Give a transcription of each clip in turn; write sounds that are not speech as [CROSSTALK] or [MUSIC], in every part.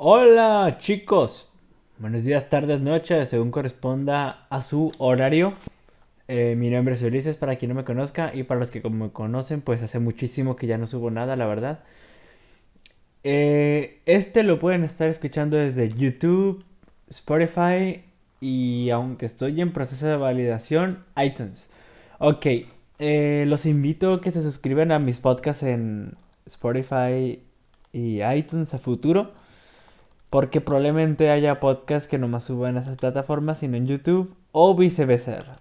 Hola chicos, buenos días, tardes, noches, según corresponda a su horario. Eh, mi nombre es Ulises, para quien no me conozca, y para los que me conocen, pues hace muchísimo que ya no subo nada, la verdad. Eh, este lo pueden estar escuchando desde YouTube, Spotify y aunque estoy en proceso de validación, iTunes. Ok, eh, los invito a que se suscriban a mis podcasts en Spotify y iTunes a futuro. Porque probablemente haya podcasts que no más suban a esas plataformas, sino en YouTube o viceversa.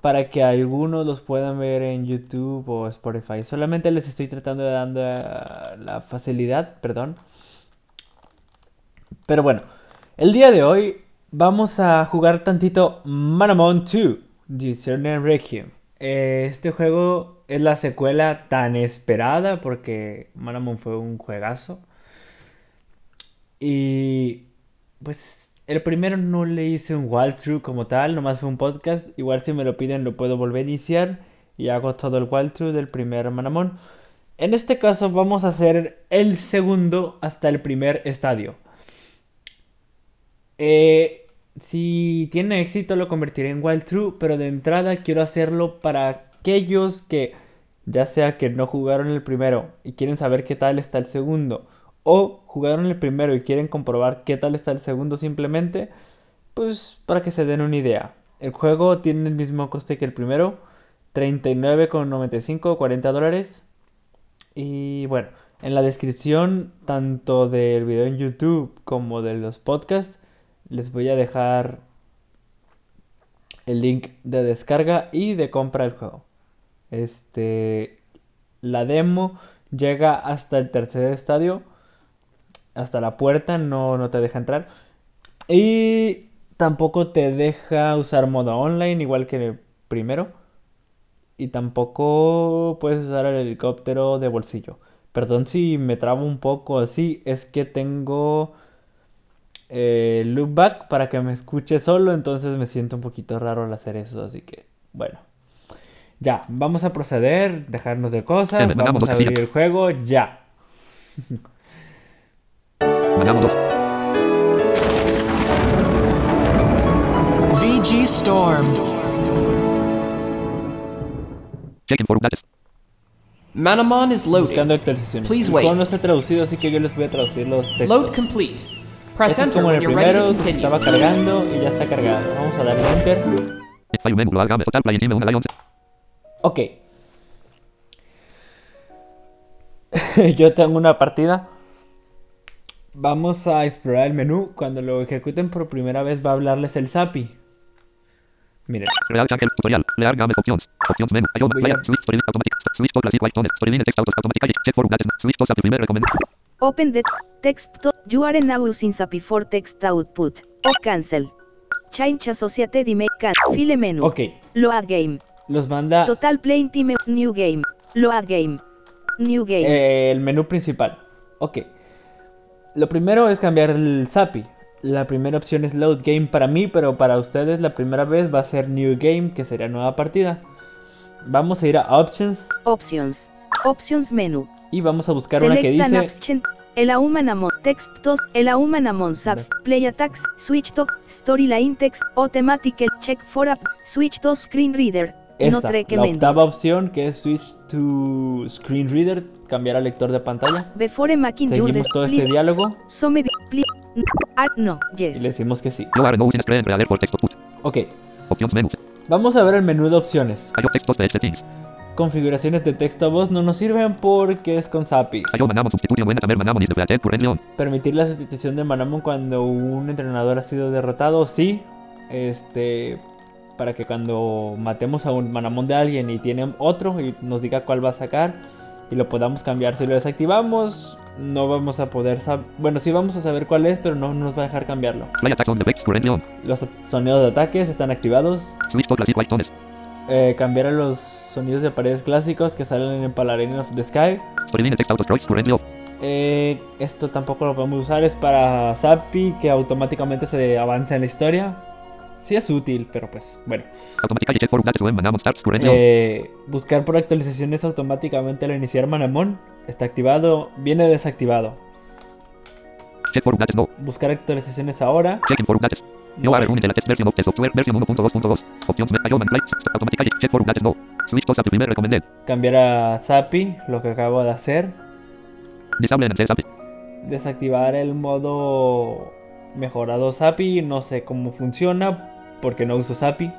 Para que algunos los puedan ver en YouTube o Spotify. Solamente les estoy tratando de dar la facilidad, perdón. Pero bueno, el día de hoy vamos a jugar tantito Manamon 2, Discerner Requiem. Eh, este juego es la secuela tan esperada porque Manamon fue un juegazo. Y pues el primero no le hice un walkthrough como tal, nomás fue un podcast. Igual si me lo piden lo puedo volver a iniciar y hago todo el walkthrough del primer Manamon. En este caso vamos a hacer el segundo hasta el primer estadio. Eh, si tiene éxito lo convertiré en walkthrough, pero de entrada quiero hacerlo para aquellos que ya sea que no jugaron el primero y quieren saber qué tal está el segundo o jugaron el primero y quieren comprobar qué tal está el segundo simplemente, pues para que se den una idea. El juego tiene el mismo coste que el primero, 39,95, 40 dólares. Y bueno, en la descripción tanto del video en YouTube como de los podcasts les voy a dejar el link de descarga y de compra del juego. Este la demo llega hasta el tercer estadio hasta la puerta, no, no te deja entrar. Y tampoco te deja usar modo online, igual que el primero. Y tampoco puedes usar el helicóptero de bolsillo. Perdón si me trabo un poco así, es que tengo eh, loopback para que me escuche solo, entonces me siento un poquito raro al hacer eso, así que bueno. Ya, vamos a proceder, dejarnos de cosas, vamos a abrir el juego ya. [LAUGHS] VG Storm. Checking for datos. Manamon is loading. Please wait. no está traducido, así que yo les voy a traducir los textos. Load complete. Press Este es enter como en el primero, estaba cargando y ya está cargado. Vamos a darle enter. Lions. Ok. [LAUGHS] Yo tengo una partida. Vamos a explorar el menú. Cuando lo ejecuten por primera vez va a hablarles el SAPI. Miren, Real channel, tutorial, leer games, options, options menu, player, a- switch, story, automatic, switch to classic white tones, text autos, automatic, check for datos, switch to primer recommend. Open the text to you are now using SAPI for text output. O cancel. Change associated email can file menu. ok. Load game. Los manda Total play time new game. Load game. New game. eh, el menú principal. Ok. Lo primero es cambiar el SAPI. La primera opción es Load Game para mí, pero para ustedes la primera vez va a ser New Game, que sería nueva partida. Vamos a ir a Options Options. Options menu. y vamos a buscar una que dice option. El Aumanamon text to el Aumanamon subs play attacks switch to storyline text automatic check for app switch to screen reader esta, track la octava opción que es Switch to Screen Reader, cambiar al lector de pantalla. before making Seguimos todo este diálogo some no y yes le decimos que sí. You are no screen reader for text. Ok, Options menus. vamos a ver el menú de opciones. Textos page settings. Configuraciones de texto a voz no nos sirven porque es con SAPI. Permitir la sustitución de Manamon cuando un entrenador ha sido derrotado, sí. Este, para que cuando matemos a un Manamon de alguien y tiene otro y nos diga cuál va a sacar y lo podamos cambiar. Si lo desactivamos, no vamos a poder saber. Bueno, sí vamos a saber cuál es, pero no nos va a dejar cambiarlo. Los sonidos de ataques están activados. Eh, cambiar a los sonidos de paredes clásicos que salen en Paladin of the Sky. Eh, esto tampoco lo podemos usar, es para Zappy que automáticamente se avanza en la historia. Sí es útil, pero pues bueno. Eh, buscar por actualizaciones automáticamente al iniciar Manamon está activado, viene desactivado. Buscar actualizaciones ahora. No are running the latest version of the software version 1.2.2. Options Ion and flights. Automatically. Check for updates no. Switch to SAP primer recommended. Cambiar a SAPI, lo que acabo de hacer. Disable and SAP. Desactivar el modo mejorado SAPI, no sé cómo funciona porque no uso SAPI.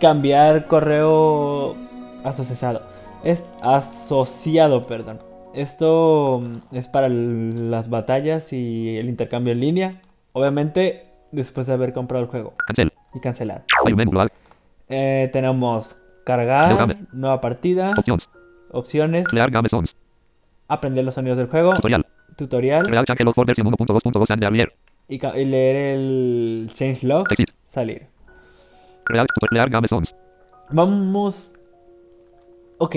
Cambiar correo asociado. Es asociado, perdón. Esto mm, es para las batallas y el intercambio en línea. Obviamente, después de haber comprado el juego Cancel. y cancelar. Eh, tenemos cargar, nueva partida, opciones, zones. aprender los sonidos del juego, Tutorial. tutorial Real change log for version 1.2.2 and earlier. y, leer el changelog, salir. Real. Vamos. Ok.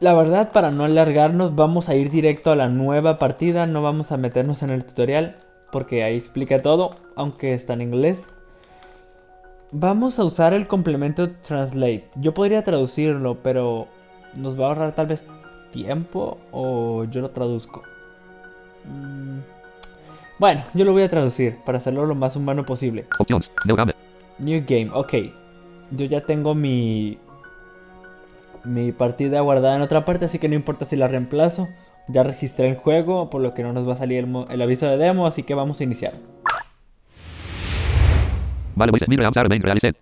La verdad, para no alargarnos, vamos a ir directo a la nueva partida. No vamos a meternos en el tutorial. Porque ahí explica todo. Aunque está en inglés. Vamos a usar el complemento Translate. Yo podría traducirlo, pero nos va a ahorrar tal vez tiempo. O yo lo traduzco. Mm, Bueno, yo lo voy a traducir para hacerlo lo más humano posible. Options. New game. New game, ok. Yo ya tengo mi. Mi partida guardada en otra parte, así que no importa si la reemplazo. Ya registré el juego, por lo que no nos va a salir el, aviso de demo, así que vamos a iniciar. Vale, realized.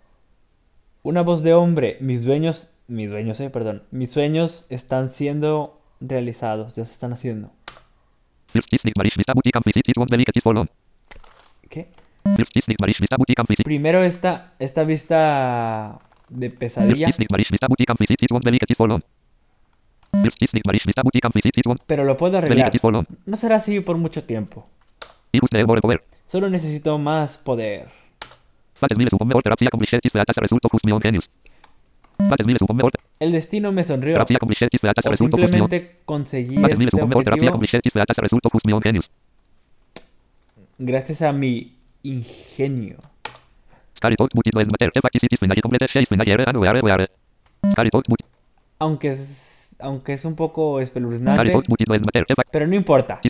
Una voz de hombre, mis dueños. Mis dueños, eh, perdón. Mis sueños están siendo realizados, ya se están haciendo. ¿Qué? Primero esta, esta vista de pesadilla, pero lo puedo arreglar. No será así por mucho tiempo. Solo necesito más poder. El destino me sonrió. O simplemente conseguí este objetivo. Gracias a mi ingenio. Aunque es, aunque es un poco espeluznante, pero no importa.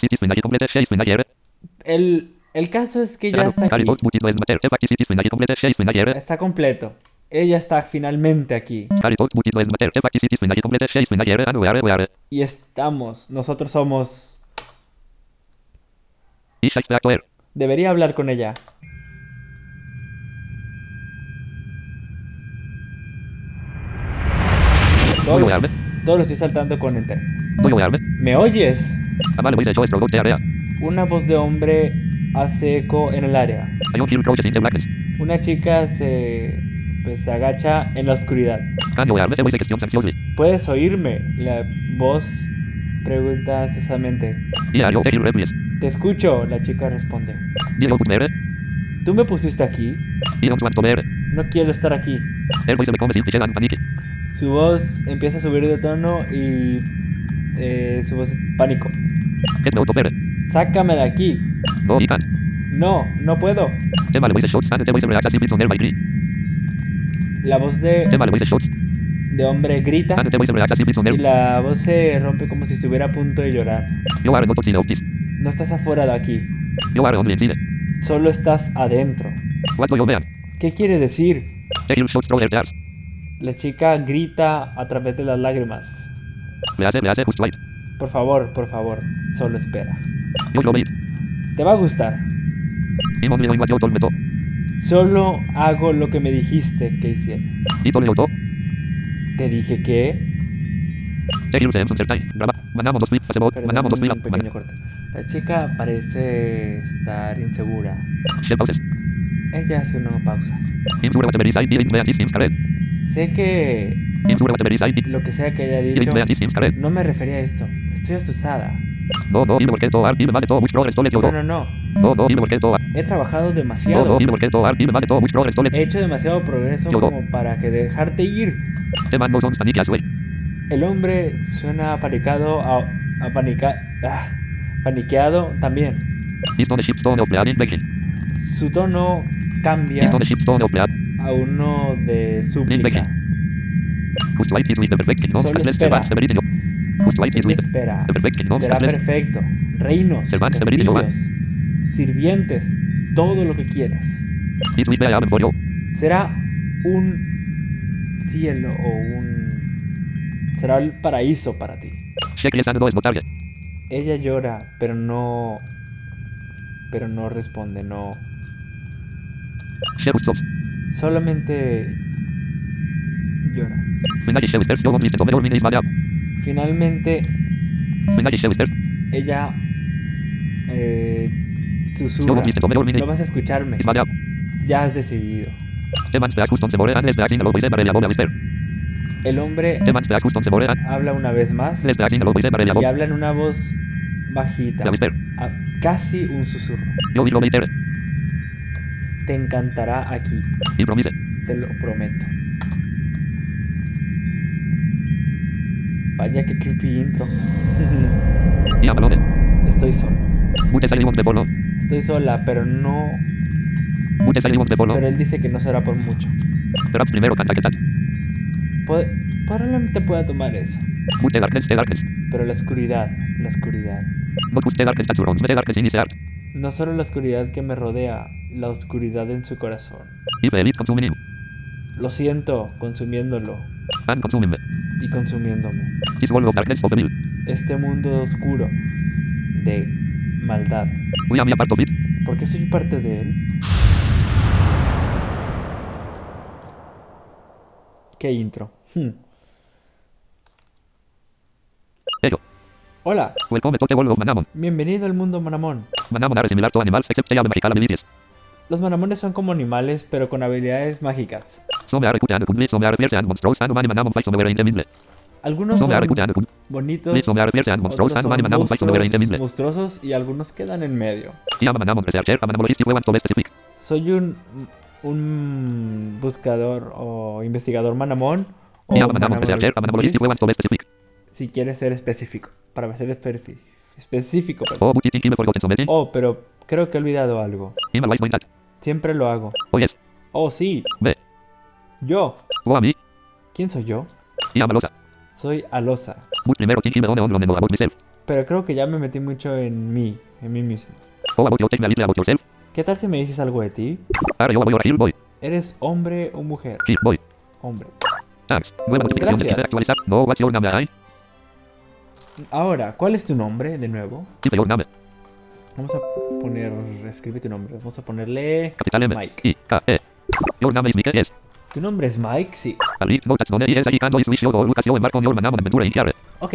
El, el caso es que ya está aquí. Está completo. Ella está finalmente aquí. Y estamos. Nosotros somos. Debería hablar con ella. Todo, lo estoy saltando con buena. ¿Me oyes? Una voz de hombre hace eco en el área. Una chica se, pues, se agacha en la oscuridad. Anxiously. ¿Puedes oírme? La voz pregunta ansiosamente. Te escucho, la chica responde. ¿Tú me pusiste aquí? No quiero estar aquí. Su voz empieza a subir de tono y eh, su voz es pánico. Sácame de aquí. No, no puedo. La voz de, de hombre grita y la voz se rompe como si estuviera a punto de llorar. No estás afuera de aquí, solo estás adentro. ¿Qué quiere decir? La chica grita a través de las lágrimas. Por favor, por favor, solo espera. Te va a gustar. Solo hago lo que me dijiste que hiciera. Te dije que... La chica parece estar insegura. Ella hace una pausa. Sé que lo que sea que haya dicho no me refería a esto. Estoy asustada. No, no, No, no. He trabajado demasiado. He hecho demasiado progreso como para que dejarte ir. El hombre suena apanicado, a, apanica, ah, paniqueado también. A. Su tono cambia a a uno de súplica. Solo espera. Espera. Será perfecto. reinos, castillos, sirvientes, todo lo que quieras. Será un cielo o un... Será el paraíso para ti. Ella llora, pero no... Pero no responde, no... Solamente llora. Finalmente ella eh, susurra. No vas a escucharme. Ya has decidido. El hombre habla una vez más y habla en una voz bajita, a- casi un susurro. Te encantará aquí, te lo prometo. Vaya que creepy intro. [LAUGHS] Estoy no. Estoy sola, pero no. Pero él dice que no será por mucho. Primero. Puede- probablemente pueda tomar eso. Pero la oscuridad, la oscuridad. No solo la oscuridad que me rodea, la oscuridad en su corazón. Lo siento, consumiéndolo and me. y consumiéndome. This world of darkness of evil. Este mundo oscuro de maldad. We am a part of it. ¿Por qué soy parte de él? ¿Qué intro? Hmm. Ello. Hola, Welcome to the world of Manamon. bienvenido al mundo Manamón. Manamon are similar to animals except they have magical abilities. Los Manamones son como animales, pero con habilidades mágicas. Algunos son bonitos, otros son monstruos- monstruosos y algunos quedan en medio. Specific. Soy un, un buscador o investigador Manamón. O specific. si quieres ser específico. Para ser espe- específico. perdón. Oh? Oh, pero creo que he olvidado algo. Siempre lo hago. Oh. Oh, sí. Yo. A me. ¿Quién soy yo? I am a losa. Soy Alosa. Primero. Pero creo que ya me metí mucho en mí, en mí mismo. ¿Qué tal si me dices algo de ti? ¿Eres hombre o mujer? Hombre. Gracias. Ahora, ¿cuál es tu nombre de nuevo? Vamos a poner, escribe tu nombre. Vamos a ponerle Capital M. Mike. E. Your name is Mike. ¿Tu nombre es Mike? Sí. Ok,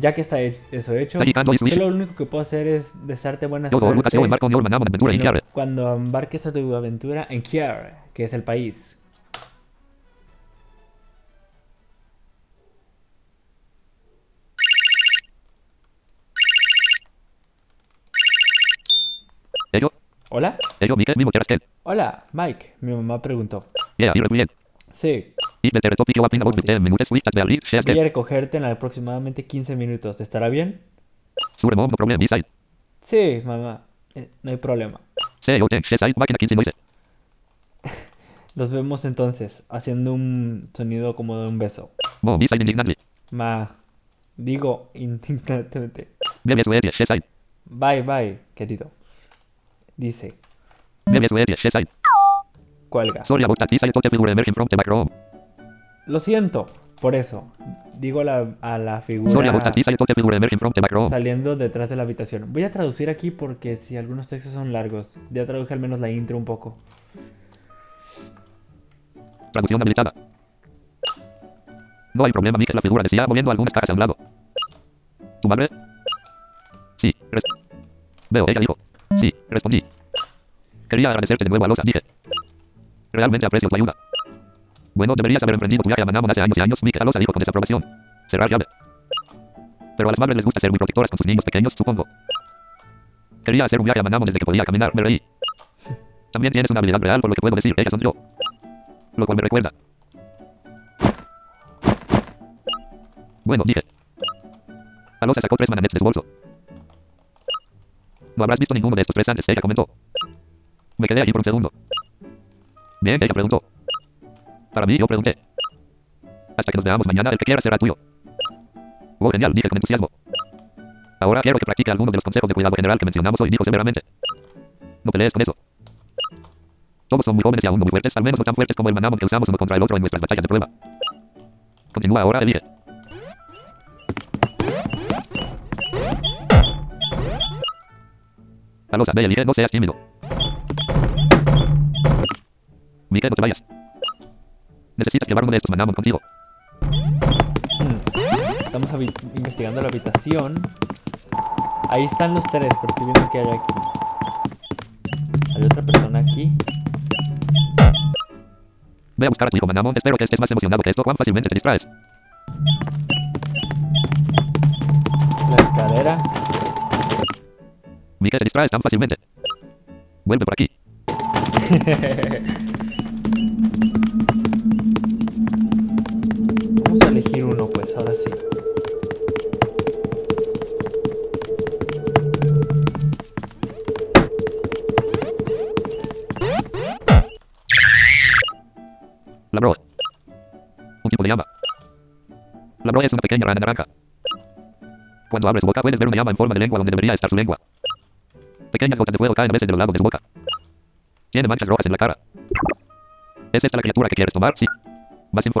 ya que está eso hecho, solo lo único que puedo hacer es desearte buena suerte cuando, embarques a tu aventura en Kier, que es el país. ¿Hola? Hola, Mike. Mi mamá preguntó. Sí, If the topic you up in about 10 minutes, we at the read, shares voy a recogerte en aproximadamente 15 minutos. ¿Estará bien? Sí, mamá. Eh, no hay problema. Say, thanks, yes, I, back in a 15 noise. Nos vemos entonces, haciendo un sonido como de un beso. Ma, digo [LAUGHS] indignantemente. Bye, bye, querido. Dice, cuelga. Lo siento, por eso. Digo a la, a la figura saliendo detrás de la habitación. Voy a traducir aquí porque si algunos textos son largos, ya traduje al menos la intro un poco. Traducción habilitada. No hay problema, Mike, la figura decía moviendo algunas cajas a un lado. ¿Tu madre? Sí, Veo, ella dijo. Sí, respondí. Quería agradecerte de nuevo a Losa, dije. Realmente aprecio tu ayuda. Bueno, deberías haber emprendido tu viaje a Manamon hace años y años, Mike, Losa dijo con desaprobación. Cerrar llave. Pero a las madres les gusta ser muy protectoras con sus niños pequeños, supongo. Quería hacer un viaje a Manamon desde que podía caminar, me reí. También tienes una habilidad real por lo que puedo decir, ellas son yo. Lo cual me recuerda. Bueno, dije. Alosa sacó tres mananets de su bolso. No habrás visto ninguno de estos tres antes, ella comentó. Me quedé allí por un segundo. Bien, ella preguntó. Para mí, yo pregunté. Hasta que nos veamos mañana, el que quiera será tuyo. Oh, genial, dije con entusiasmo. Ahora quiero que practique algunos de los consejos de cuidado general que mencionamos hoy, dijo severamente. No pelees con eso. Todos son muy jóvenes y aún no muy fuertes, al menos no tan fuertes como el manamon que usamos uno contra el otro en nuestras batallas de prueba. Continúa ahora, elige. Alosa, ve, elige, no seas tímido. Mike, no te vayas. Necesitas llevar uno de estos manamon contigo. Hmm. Estamos investigando la habitación. Ahí están los tres, pero estoy viendo que hay aquí. Hay otra persona aquí. Ve a buscar a tu hijo Manamon. Espero que estés más emocionado que esto. Juan, fácilmente te distraes. La escalera. Mike, te distraes tan fácilmente. Vuelve por aquí. [LAUGHS] Vamos a elegir uno, pues, ahora sí. La bro. Un tipo de llama. La bro es una pequeña rana naranja. Cuando abre su boca puedes ver una llama en forma de lengua donde debería estar su lengua. Pequeñas gotas de fuego caen a veces de los lados de su boca. Tiene manchas rojas en la cara. ¿Es esta la criatura que quieres tomar? Sí. Más info.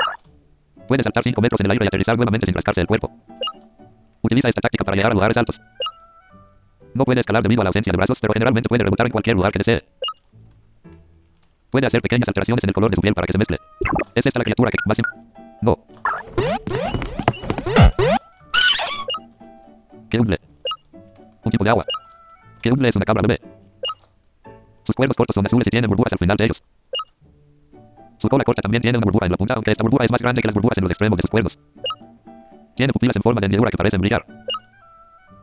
Puede saltar 5 metros en el aire y aterrizar nuevamente sin rascarse el cuerpo. Utiliza esta táctica para llegar a lugares altos. No puede escalar debido a la ausencia de brazos, pero generalmente puede rebotar en cualquier lugar que desee. Puede hacer pequeñas alteraciones en el color de su piel para que se mezcle. ¿Es esta la criatura que más... No. ¿Qué humble? Un tipo de agua. ¿Qué humble es una cabra bebé? Sus cuernos cortos son azules y tienen burbujas al final de ellos. Su cola corta también tiene una burbuja en la punta, aunque esta burbuja es más grande que las burbujas en los extremos de sus cuernos. Tiene pupilas en forma de hendidura que parecen brillar.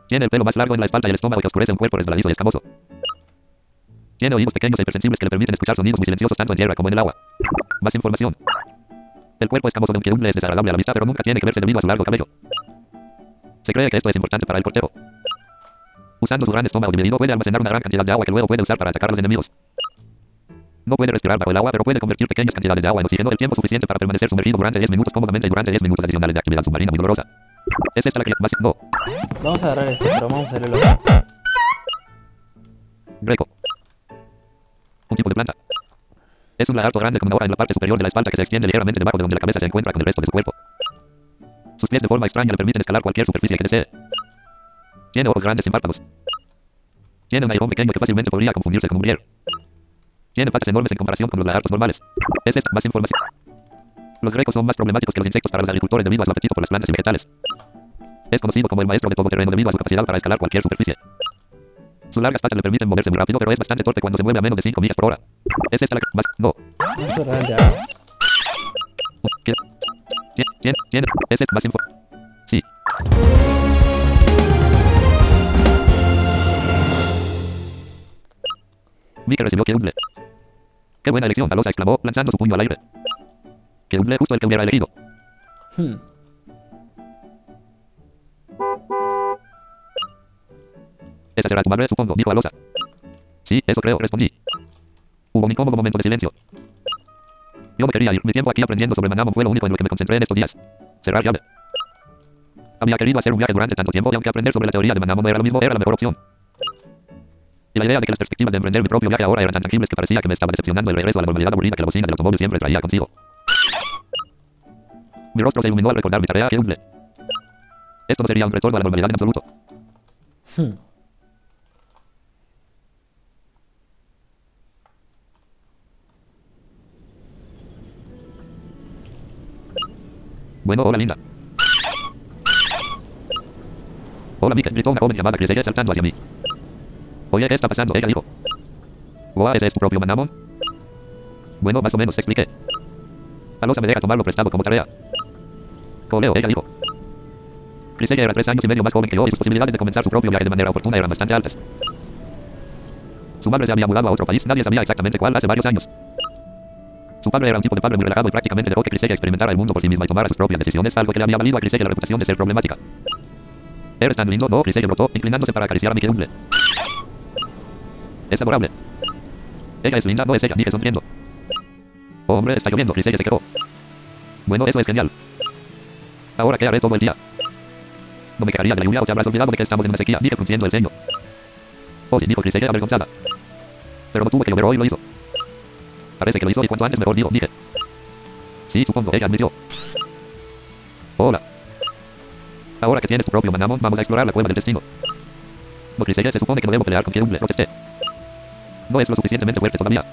Tiene el pelo más largo en la espalda y el estómago que oscurece un cuerpo resbaladizo y escamoso. Tiene oídos pequeños e hipersensibles que le permiten escuchar sonidos muy silenciosos tanto en tierra como en el agua. Más información. El cuerpo escamoso de un querumble es desagradable a la vista, pero nunca tiene que verse debido a su largo cabello. Se cree que esto es importante para el portero. Usando su gran estómago dividido puede almacenar una gran cantidad de agua que luego puede usar para atacar a los enemigos. No puede respirar bajo el agua, pero puede convertir pequeñas cantidades de agua en oxígeno el tiempo suficiente para permanecer sumergido durante 10 minutos cómodamente y durante 10 minutos adicionales de actividad submarina muy dolorosa. ¿Es esta la que más... No. Vamos a agarrar este, pero vamos a hacer el otro. Greco. Un tipo de planta. Es un lagarto grande con una hoja en la parte superior de la espalda que se extiende ligeramente debajo de donde la cabeza se encuentra con el resto de su cuerpo. Sus pies de forma extraña le permiten escalar cualquier superficie que desee. Tiene ojos grandes sin párpados. Tiene un aguijón pequeño que fácilmente podría confundirse con un brier. Tiene patas enormes en comparación con los lagartos normales. Es esta más información. Los grecos son más problemáticos que los insectos para los agricultores debido a su apetito por las plantas y vegetales. Es conocido como el maestro de todoterreno debido a su capacidad para escalar cualquier superficie. Sus largas patas le permiten moverse muy rápido, pero es bastante torpe cuando se mueve a menos de 5 millas por hora. ¿Es esta la que más? No. Tiene. ¿Es esta más info? Sí. Mika recibió que humble. Qué buena elección, Alosa exclamó, lanzando su puño al aire. Que justo el que hubiera elegido. Hmm. Esa será tu madre, supongo, dijo Alosa. Sí, eso creo, respondí. Hubo un incómodo momento de silencio. Yo me quería ir. Mi tiempo aquí aprendiendo sobre Manamon fue lo único en lo que me concentré en estos días. Cerrar llave. Había querido hacer un viaje durante tanto tiempo y aunque aprender sobre la teoría de Manamon no era lo mismo, era la mejor opción. Y la idea de que las perspectivas de emprender mi propio viaje ahora eran tan tangibles que parecía que me estaba decepcionando el regreso a la normalidad aburrida que la bocina del automóvil siempre traía consigo. Mi rostro se iluminó al recordar mi tarea que humble. Esto no sería un retorno a la normalidad en absoluto. Hmm. Bueno, hola linda. Hola Mika, gritó una joven llamada Chris, ella saltando hacia mí. Oye, ¿qué está pasando? Ella dijo. Wow, ¿ese es tu propio Manamon? Bueno, más o menos, expliqué. Alosa me deja tomarlo prestado como tarea. Coleo, ella dijo. Chris ella era tres años y medio más joven que yo y sus posibilidades de comenzar su propio viaje de manera oportuna eran bastante altas. Su madre se había mudado a otro país, nadie sabía exactamente cuál, hace varios años. Su padre era un tipo de padre muy relajado y prácticamente dejó que Chris ella experimentara el mundo por sí misma y tomara sus propias decisiones, algo que le había valido a Chris ella la reputación de ser problemática. Eres tan lindo, no, Chris ella brotó, inclinándose para acariciar a mi querumble. Es adorable. Ella es linda, no es ella, dije sonriendo. Oh, hombre, está lloviendo, Chris ella se quedó. Bueno, eso es genial. Ahora, ¿qué haré todo el día? No me quejaría de la lluvia o te habrás olvidado de que estamos en una sequía. Dije frunciendo el ceño. Oh, sí, dijo Crisella avergonzada. Pero no tuvo que llover hoy, lo hizo. Parece que lo hizo y cuanto antes mejor, digo, dije. Sí, supongo, ella admitió. Hola. Ahora que tienes tu propio manamon, vamos a explorar la cueva del destino. No, Crisella, se supone que no debo pelear con Kierumble, protesté. No es lo suficientemente fuerte todavía.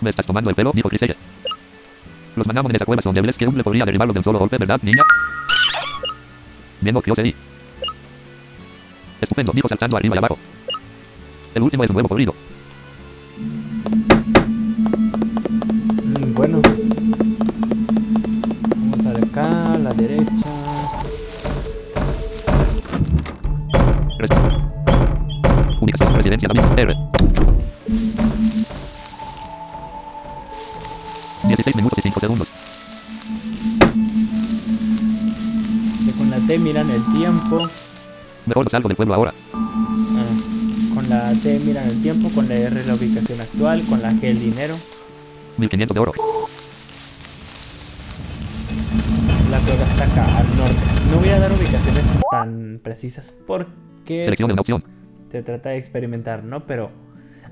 ¿Me estás tomando el pelo? Dijo Crisella. Los manamon en esa cueva son débiles, Kierumble podría derribarlos de un solo golpe, ¿verdad, niña? Bien, no, yo sé. Estupendo, dijo saltando arriba y abajo. El último es un huevo podrido. Mm, Bueno. Residencia, R. 16 minutos y 5 segundos. Que con la T miran el tiempo. Mejor salgo del pueblo ahora. Ah, con la T miran el tiempo, con la R la ubicación actual, con la G el dinero. 1500 de oro. La cueva está acá al norte. No voy a dar ubicaciones tan precisas porque Seleccione una pues, opción. Se trata de experimentar, ¿no? Pero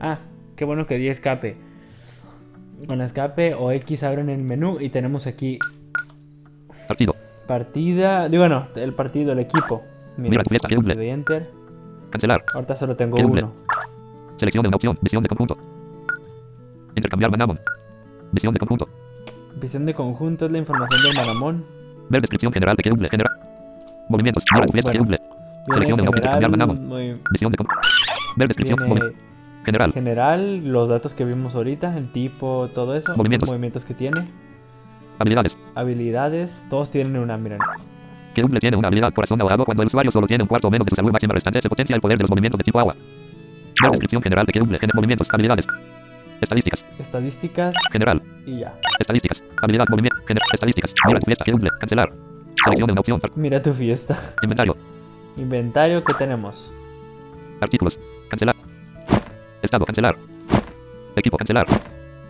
ah, qué bueno que di escape. Con escape o X abren el menú y tenemos aquí Partido. partida, digo bueno, el partido, el equipo. Mira fiesta, le doy enter. Cancelar. Ahorita solo tengo uno. Seleccione una opción. Visión de conjunto. Intercambiar manamon. Visión de conjunto. Visión de conjunto es la información del Manamón. Ver descripción general de Kierumble. General. Movimientos. Mira fiesta, Bueno. Opción. Intercambiar general, manamon. muy- Visión de. Ver descripción. movi- General. general, los datos que vimos ahorita, el tipo, todo eso, Movimientos. movimientos que tiene, Habilidades. habilidades, todos tienen una, miren. Kierumble tiene una habilidad corazón ahogado cuando el usuario solo tiene un cuarto o menos de su salud máxima restante. Se potencia el poder de los movimientos de tipo agua. Ver descripción general de Kierumble. Gener- movimientos. Habilidades. Estadísticas. Estadísticas General. y ya. Estadísticas. Habilidad. Movimiento. gener- Estadísticas. Mira tu fiesta. Kierumble. Cancelar. Seleccione una opción. Mira tu fiesta. Inventario. Inventario que tenemos. Artículos. Cancelar. Estado. Cancelar. Equipo. Cancelar.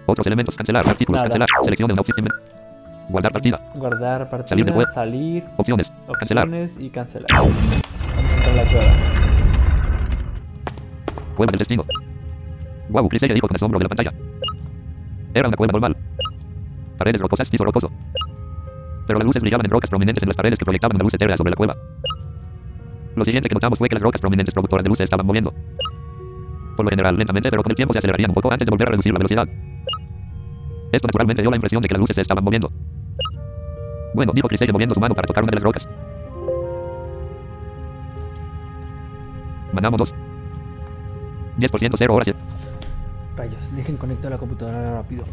Otros elementos. Cancelar. Artículos. Nada. Cancelar. Seleccione una opción. Guardar partida. Guardar partida, Salir de web. salir, Opciones. Cancelar. opciones y cancelar. Vamos a entrar la cueva. Cueva del destino. Guau, Chris ella dijo con asombro de la pantalla. Era una cueva normal. Paredes rocosas, piso rocoso. Pero las luces brillaban en rocas prominentes en las paredes que proyectaban una luz etérea sobre la cueva. Lo siguiente que notamos fue que las rocas prominentes productoras de luz estaban moviendo. Por lo general, lentamente, pero con el tiempo se acelerarían un poco antes de volver a reducir la velocidad. Esto naturalmente dio la impresión de que las luces se estaban moviendo. Bueno, dijo Chris ella moviendo su mano para tocar una de las rocas. Mandamos dos. 10% 0 horas. Rayos, dejen conecto a la computadora rápido.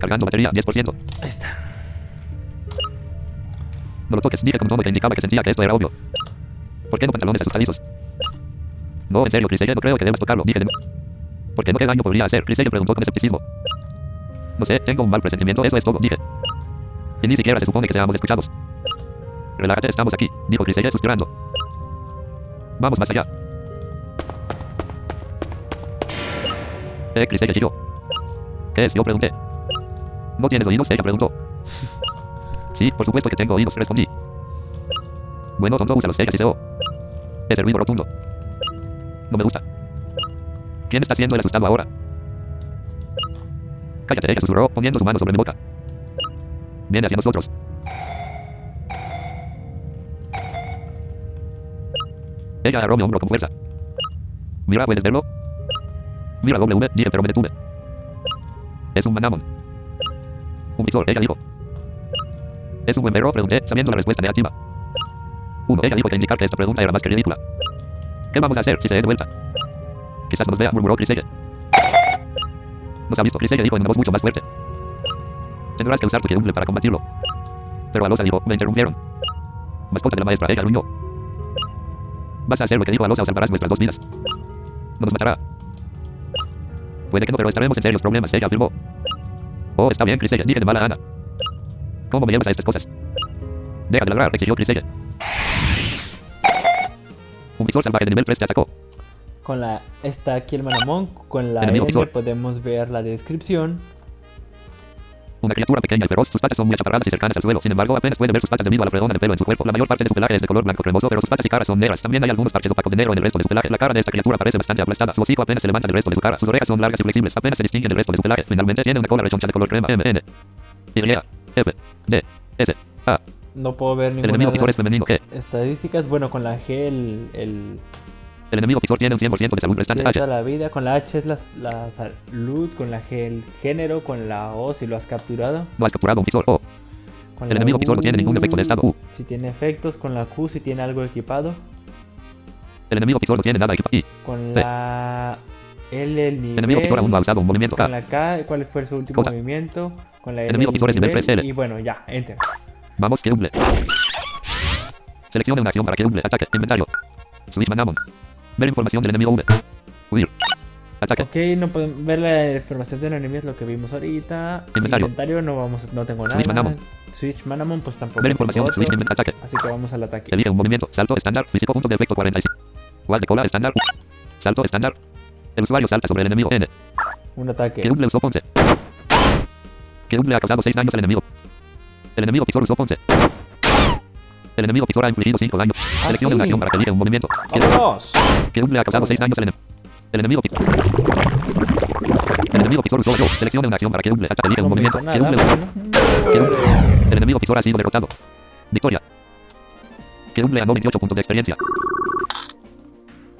Cargando batería, 10%. Ahí está. No lo toques, dije con tono que indicaba que sentía que esto era obvio. ¿Por qué no pantalones asustadizos? No, en serio, Chris, ella no creo que debas tocarlo, dije de. ¿Por qué no qué daño podría hacer? Chris ella preguntó con escepticismo. No sé, tengo un mal presentimiento, eso es todo, dije. Y ni siquiera se supone que seamos escuchados. Relájate, estamos aquí, dijo Chris ella suspirando. Vamos más allá. Eh, Chris ella chilló. ¿Qué es? Yo pregunté. ¿No tienes oídos? Ella preguntó. Sí, por supuesto que tengo oídos, respondí. Bueno, tonto, úsalos, ella siseó. Ese ruido rotundo. No me gusta. ¿Quién está haciendo el asustado ahora? Cállate, ella susurró, poniendo su mano sobre mi boca. Viene hacia nosotros. Ella agarró mi hombro con fuerza. Mira, ¿puedes verlo? Mira, W, dije, pero me detuve. Es un manamon. Visor, ella dijo. ¿Es un buen perro? Pregunté, sabiendo la respuesta negativa. Uno, ella dijo que indicar que esta pregunta era más que ridícula. ¿Qué vamos a hacer si se dé vuelta? Quizás nos vea, murmuró Chris ella. Nos ha visto, Chris ella dijo en una voz mucho más fuerte. Tendrás que usar tu querumble para combatirlo. Pero Alosa dijo, me interrumpieron. Mascota de la maestra, ella gruñó. Vas a hacer lo que dijo Alosa o salvarás nuestras dos vidas. No nos matará. Puede que no, pero estaremos en serios problemas, ella afirmó. Oh, está bien, Chris, ella, dije de mala gana. ¿Cómo me llevas a estas cosas? Deja de ladrar, exigió Chris, ella. Un visor salvaje de nivel 3 te atacó. Con la está aquí el Manamon, con la visor. podemos ver la descripción. Una criatura pequeña y feroz, sus patas son muy achaparradas y cercanas al suelo. Sin embargo, apenas puede ver sus patas debido a la fregona de pelo en su cuerpo. La mayor parte de su pelaje es de color blanco cremoso, pero sus patas y caras son negras. También hay algunos parches opacos de negro en el resto de su pelaje. La cara de esta criatura parece bastante aplastada. Su hocico apenas se levanta del resto de su cara. Sus orejas son largas y flexibles. Apenas se distinguen del resto de su pelaje. Finalmente tiene una cola rechoncha de color crema. M, N, Y, F, D, S, A. No puedo ver El ninguna enemigo de pisor es las femenino. G. estadísticas. Bueno, con la G el, el El enemigo pisor tiene un 100% de salud restante. H. la vida, con la H es la, la salud, con la G el género, con la O si lo has capturado. No has capturado un pisor. O. Con El enemigo pisor no U, tiene ningún efecto de estado. U. Si tiene efectos, con la Q si tiene algo equipado. El enemigo pisor no tiene nada equipado. Con la L el nivel. El enemigo aún no ha usado un movimiento. Con la K, ¿cuál fue su último J. movimiento? Con la L Enemigo el pisor es nivel nivel, 3, L. Y bueno, ya, enter. Vamos, que humble. Seleccione una acción para que humble. Ataque. Inventario. Switch Manamon. Ver información del enemigo V. Huir. Ataque. Ok, no podemos ver la información del enemigo, es lo que vimos ahorita. Inventario. no vamos, no tengo nada. Switch Manamon. Switch Manamon, pues tampoco. Ver información. tengo Switch otro. invent- Ataque. Así que vamos al ataque. Elige un movimiento. Salto estándar. Físico punto de efecto 45. Guard de cola estándar. Salto estándar. El usuario salta sobre el enemigo N. Un ataque. Que humble usó Ponce. Que humble ha causado 6 daños al enemigo. El enemigo pisor usó Ponce. El enemigo pisor ha infligido 5 daños. Seleccione sí. una acción para que elige un movimiento. ¡Vámonos! que humble ha causado 6 daños al enemigo. El enemigo pisor. El enemigo pisor usó yo. Seleccione una acción para que humble. Ataque. Elige un movimiento. Que. Que humble. El enemigo pisor ha sido derrotado. Victoria. Que humble ganó 28 puntos de experiencia.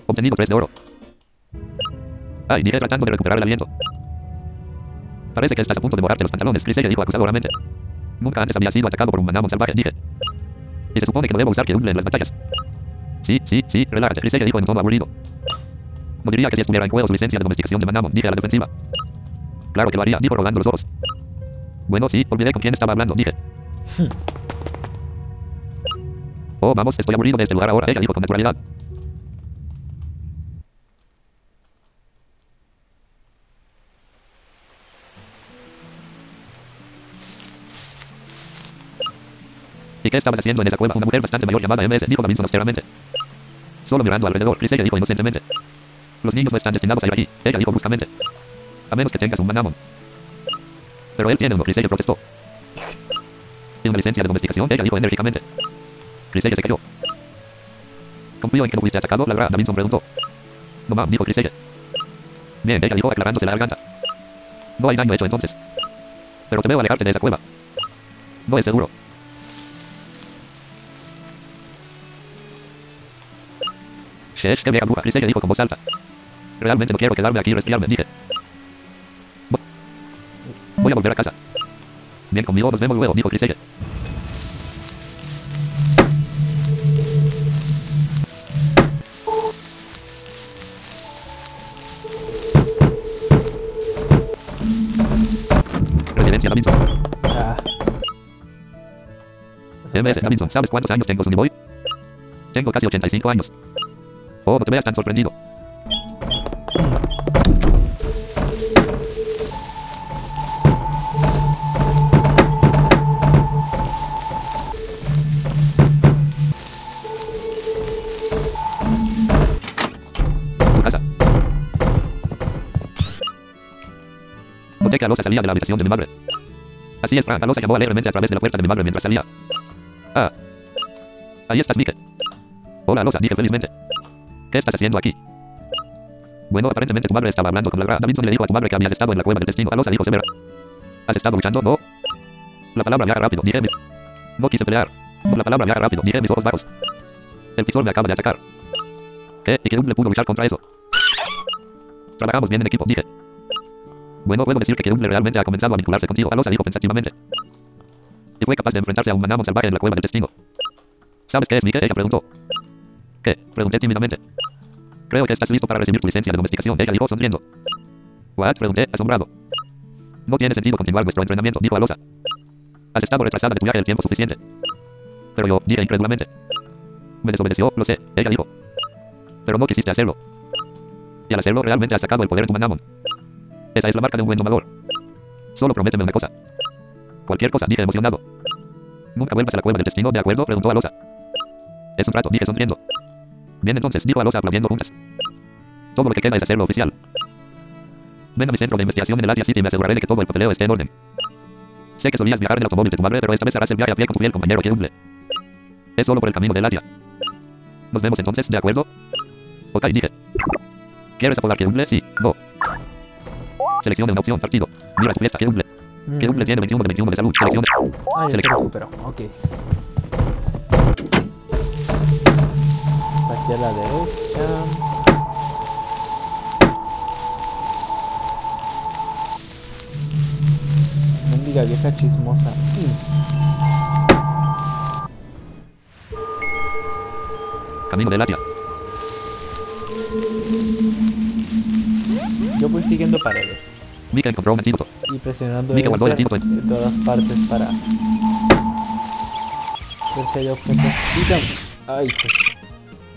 Obtenido 3 de oro. Ay, dije tratando de recuperar el aliento. Parece que estás a punto de mojarte los pantalones, Chris dijo acusadoramente. Nunca antes había sido atacado por un manamon salvaje, dije. Y se supone que no debo usar que humble en las batallas. Sí, sí, sí, relájate, Chris dijo en tono aburrido. No diría que si estuviera en juego su licencia de domesticación de manamon, dije a la defensiva. Claro que lo haría, dijo rolando los ojos. Bueno, sí, olvidé con quién estaba hablando, dije. Oh, vamos, estoy aburrido de este lugar ahora, ella dijo con naturalidad. ¿Y qué estabas haciendo en esa cueva? Una mujer bastante mayor llamada MS dijo Gavinson austeramente. Solo mirando alrededor, Chris ella dijo inocentemente. Los niños no están destinados a ir aquí, ella dijo bruscamente. A menos que tengas un manamon. Pero él tiene uno, Chris ella protestó. ¿Y una licencia de domesticación? Ella dijo enérgicamente. Chris ella se cayó. Confío en que no fuiste atacado, la gran Davinson preguntó. No mam, dijo Chris ella. Bien, ella dijo aclarándose la garganta. No hay daño hecho entonces. Pero te veo alejarte de esa cueva. No es seguro. Que vieja bruja, Chris ella dijo con voz alta. Realmente no quiero quedarme aquí y resfriarme, dije. Vo- Voy a volver a casa. Bien conmigo, nos vemos luego, dijo Chris ella. Residencia Davinson. Ah. MS Davinson, ¿sabes cuántos años tengo, Sonny Boy? Tengo casi 85 años. Oh, no te veas tan sorprendido. Tu casa. Noté que Alosa salía de la habitación de mi madre. Así es, Frank. Alosa llamó alegremente a través de la puerta de mi madre mientras salía. Ah. Ahí estás, Mike. Hola, Alosa, dije felizmente. ¿Qué estás haciendo aquí? Bueno, aparentemente tu madre estaba hablando con la gran. Davidson le dijo a tu madre que habías estado en la cueva del destino. Alosa dijo severa. ¿Has estado luchando? No. La palabra viaja rápido, dije mis... No quise pelear. La palabra viaja rápido, dije mis ojos bajos. El pisor me acaba de atacar. ¿Qué? ¿Y que le pudo luchar contra eso? Trabajamos bien en equipo, dije. Bueno, puedo decir que Keumble realmente ha comenzado a vincularse contigo. Alosa dijo pensativamente. Y fue capaz de enfrentarse a un manamon salvaje en la cueva del destino. ¿Sabes qué es, Mike? Ella preguntó. ¿Qué? Pregunté tímidamente. Creo que estás listo para recibir tu licencia de domesticación. Ella dijo sonriendo. ¿What? Pregunté, asombrado. No tiene sentido continuar nuestro entrenamiento, dijo Alosa. Has estado retrasada de tu viaje el tiempo suficiente. Pero yo, dije incrédulamente. Me desobedeció, lo sé, ella dijo. Pero no quisiste hacerlo. Y al hacerlo realmente has sacado el poder en tu manamon. Esa es la marca de un buen domador. Solo prométeme una cosa. Cualquier cosa, dije emocionado. Nunca vuelvas a la cueva del destino, ¿de acuerdo? Preguntó Alosa. Es un rato, dije sonriendo. Bien entonces, dijo Alosa aplaudiendo juntas. Todo lo que queda es hacerlo oficial. Ven a mi centro de investigación en el Asia City y me aseguraré de que todo el papeleo esté en orden. Sé que solías viajar en el automóvil de tu madre, pero esta vez harás el viaje a pie con tu fiel compañero Keumble. Es solo por el camino del Asia. Nos vemos entonces, ¿de acuerdo? Ok, dije. ¿Quieres apodar Keumble? Sí, no. Seleccione una opción, partido. Mira tu fiesta, Keumble. Mm. Keumble tiene 21 de 21 de salud. Ah, ya se Selección. recuperó. Ok. Aquí a la derecha. Mendiga vieja chismosa. Camino del Asia. Yo voy siguiendo paredes Mika encontró un antídoto. y presionando Mika guardó el antídoto en- todas partes para ver si hay objetos. Dígame. Ay, pues.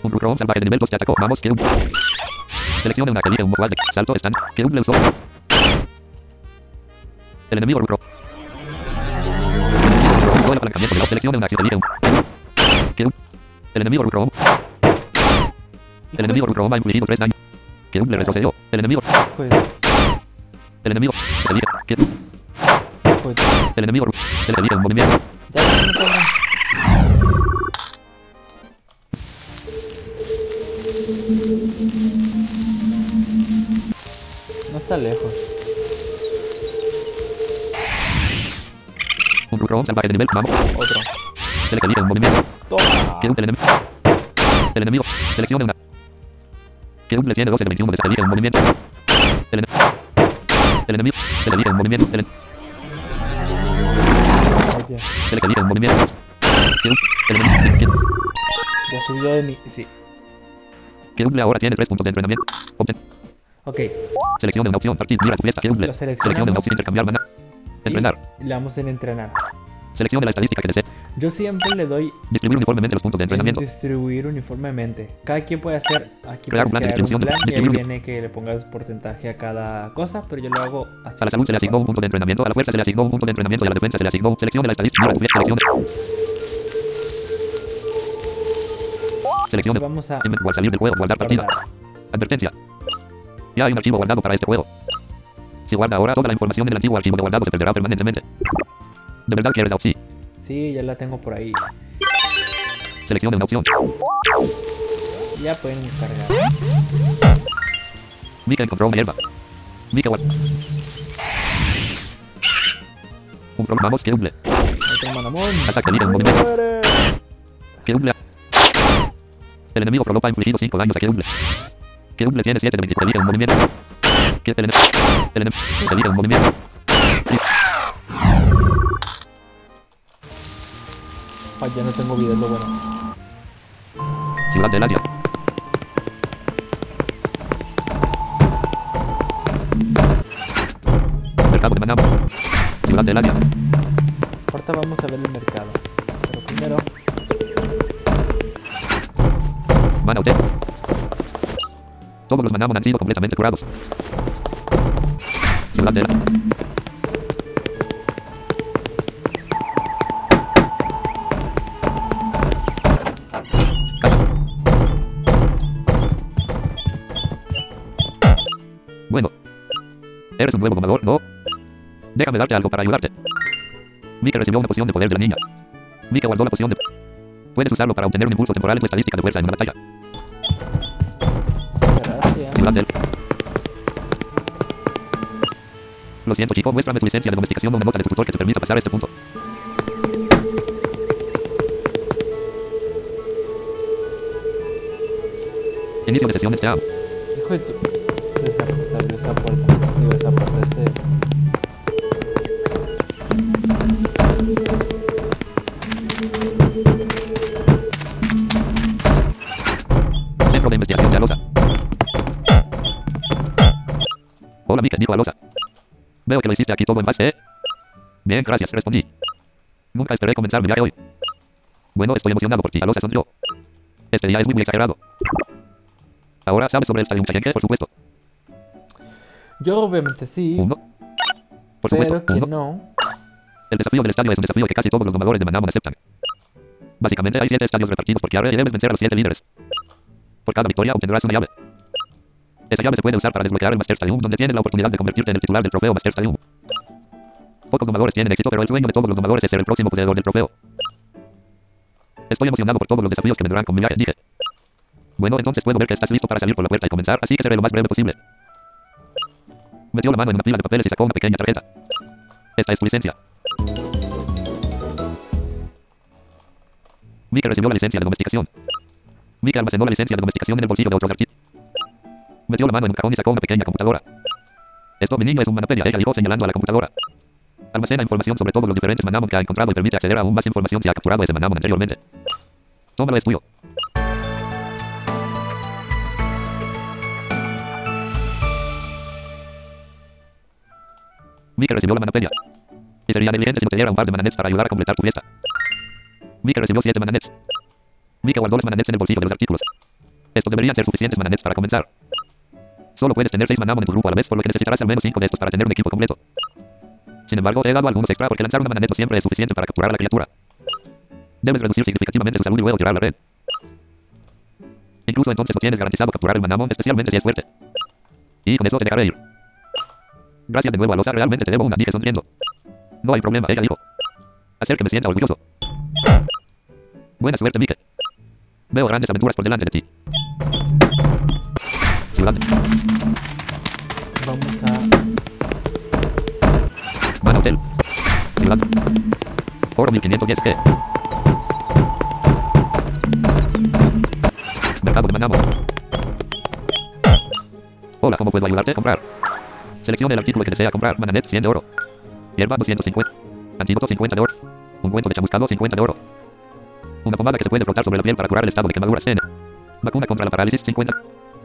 Un Rucron salvaje de nivel 2 te atacó. Vamos, Keumble. Seleccione una que elige un vocal de salto stand. Keumble usó. El enemigo Rucron. Usó el apalancamiento de la seleccione una acción elige un. Keumble. El enemigo. El enemigo ha infligido 3 daños. Keumble retrocedió. El enemigo. Pues, El enemigo. Se. Que- pues. El enemigo. Se le un movimiento. No está lejos. Un Rucron salvaje de nivel. Vamos. Otro. Se le elige un movimiento. Toma. Keumble el enemigo. El enemigo. Seleccione una. Keumble tiene 12 de 21 de se elige un movimiento. El, ene- el enemigo. Se le elige un movimiento. El, en- Oye, se le elige un movimiento. Keum- El enemigo. Ya subió de mi. Sí. Keumble ahora tiene 3 puntos de entrenamiento. Obten- Ok. Seleccione una opción. Partir. Mira tu fiesta. Keumble. Lo Seleccione seleccionamos. una opción. Intercambiar maná. Entrenar. Le damos en entrenar. Seleccione la estadística que desee. Yo siempre le doy Distribuir uniformemente los puntos de en entrenamiento. distribuir uniformemente. Cada quien puede hacer aquí Crear un plan de un distribución de- plan y ahí viene que le pongas porcentaje a cada cosa, pero yo lo hago así. A la salud se le asignó un punto de entrenamiento. A la fuerza se le asignó un punto de entrenamiento. Y a la defensa se le asignó. Seleccione la estadística. Mira tu Seleccione. Vamos a salir del juego. Guardar partida. guardar. Advertencia. Ya hay un archivo guardado para este juego. Si guarda ahora toda la información del antiguo archivo de guardado se perderá permanentemente. ¿De verdad quieres la opción? Sí, ya la tengo por ahí. Seleccione una opción. Ya pueden cargar. Mika encontró una hierba. Mika guarda. Un pro, vamos, que humble. Ataque libre en movimiento. Que humble. El enemigo Prolopa ha infligido 5 daños a. Que humble tiene 7 de 24 libre en movimiento. Que el enemigo. El enemigo. Se libre en movimiento. Ay, ya no tengo vida, es lo bueno. Ciudad del Asia. Mercado de Manam. Ciudad del Asia. Ahorita vamos a ver el mercado. Pero primero, Mana Hotel. Todos los Manamon han sido completamente curados. Bueno. Eres un nuevo domador, ¿no? Déjame darte algo para ayudarte. Mika recibió una poción de poder de la niña. Mika guardó la poción de... Puedes usarlo para obtener un impulso temporal en tu estadística de fuerza en una batalla. gracias. Lo siento, chico. Muéstrame tu licencia de domesticación o una nota de tu tutor que te permita pasar este punto. Inicio de sesiones ya. Hijo de tu. Centro de investigación de Alosa. Hola, Mika, dijo Alosa. Veo que lo hiciste aquí todo en base, ¿eh? Bien, gracias, respondí. Nunca esperé comenzar mi viaje hoy. Bueno, estoy emocionado por ti, Alosa sonrió. Este día es muy, muy exagerado. Ahora sabes sobre el estadio Muchayenque, por supuesto. Yo obviamente sí, 1. Por supuesto, pero quien 1. no. El desafío del estadio es un desafío que casi todos los domadores de Manamon aceptan. Básicamente hay 7 estadios repartidos por área y debes vencer a los 7 líderes. Por cada victoria obtendrás una llave. Esa llave se puede usar para desbloquear el Master Stadium, donde tienes la oportunidad de convertirte en el titular del trofeo Master Stadium. Pocos domadores tienen éxito, pero el sueño de todos los domadores es ser el próximo poseedor del trofeo. Estoy emocionado por todos los desafíos que vendrán con mi viaje, dije. Bueno, entonces puedo ver que estás listo para salir por la puerta y comenzar, así que seré lo más breve posible. Metió la mano en una pila de papeles y sacó una pequeña tarjeta. Esta es tu licencia. Mika recibió la licencia de domesticación. Mika almacenó la licencia de domesticación en el bolsillo de otros archivos. Metió la mano en un cajón y sacó una pequeña computadora. Esto, mi niño, es un manapedia, ella dijo señalando a la computadora. Almacena información sobre todos los diferentes manamon que ha encontrado y permite acceder a aún más información si ha capturado ese manamon anteriormente. Tómalo, es tuyo. Mika recibió la manapedia. Y sería negligente si no te diera un par de mananets para ayudar a completar tu fiesta. Mika recibió 7 mananets. Mika guardó los mananets en el bolsillo de los artículos. Estos deberían ser suficientes mananets para comenzar. Solo puedes tener 6 manamon en tu grupo a la vez, por lo que necesitarás al menos 5 de estos para tener un equipo completo. Sin embargo, te he dado algunos extra porque lanzar una mananet no siempre es suficiente para capturar a la criatura. Debes reducir significativamente su salud y luego tirar la red. Incluso entonces no tienes garantizado capturar el manamon, especialmente si es fuerte. Y con eso te dejaré ir. Gracias de nuevo a Losa, realmente te debo una, dije sonriendo. No hay problema, ella dijo. Hacer que me sienta orgulloso. Buena suerte, Mike. Veo grandes aventuras por delante de ti. Ciudad. Vamos a. Man Hotel. Ciudad. Oro 1510 G. Mercado de Manamo. Hola, ¿cómo puedo ayudarte a comprar? Seleccione el artículo que desea comprar. Mananet 100 de oro. Hierba 250. Antídoto 50 de oro. Ungüento de chamuscado 50 de oro. Una pomada que se puede frotar sobre la piel para curar el estado de quemaduras 100. Vacuna contra la parálisis 50.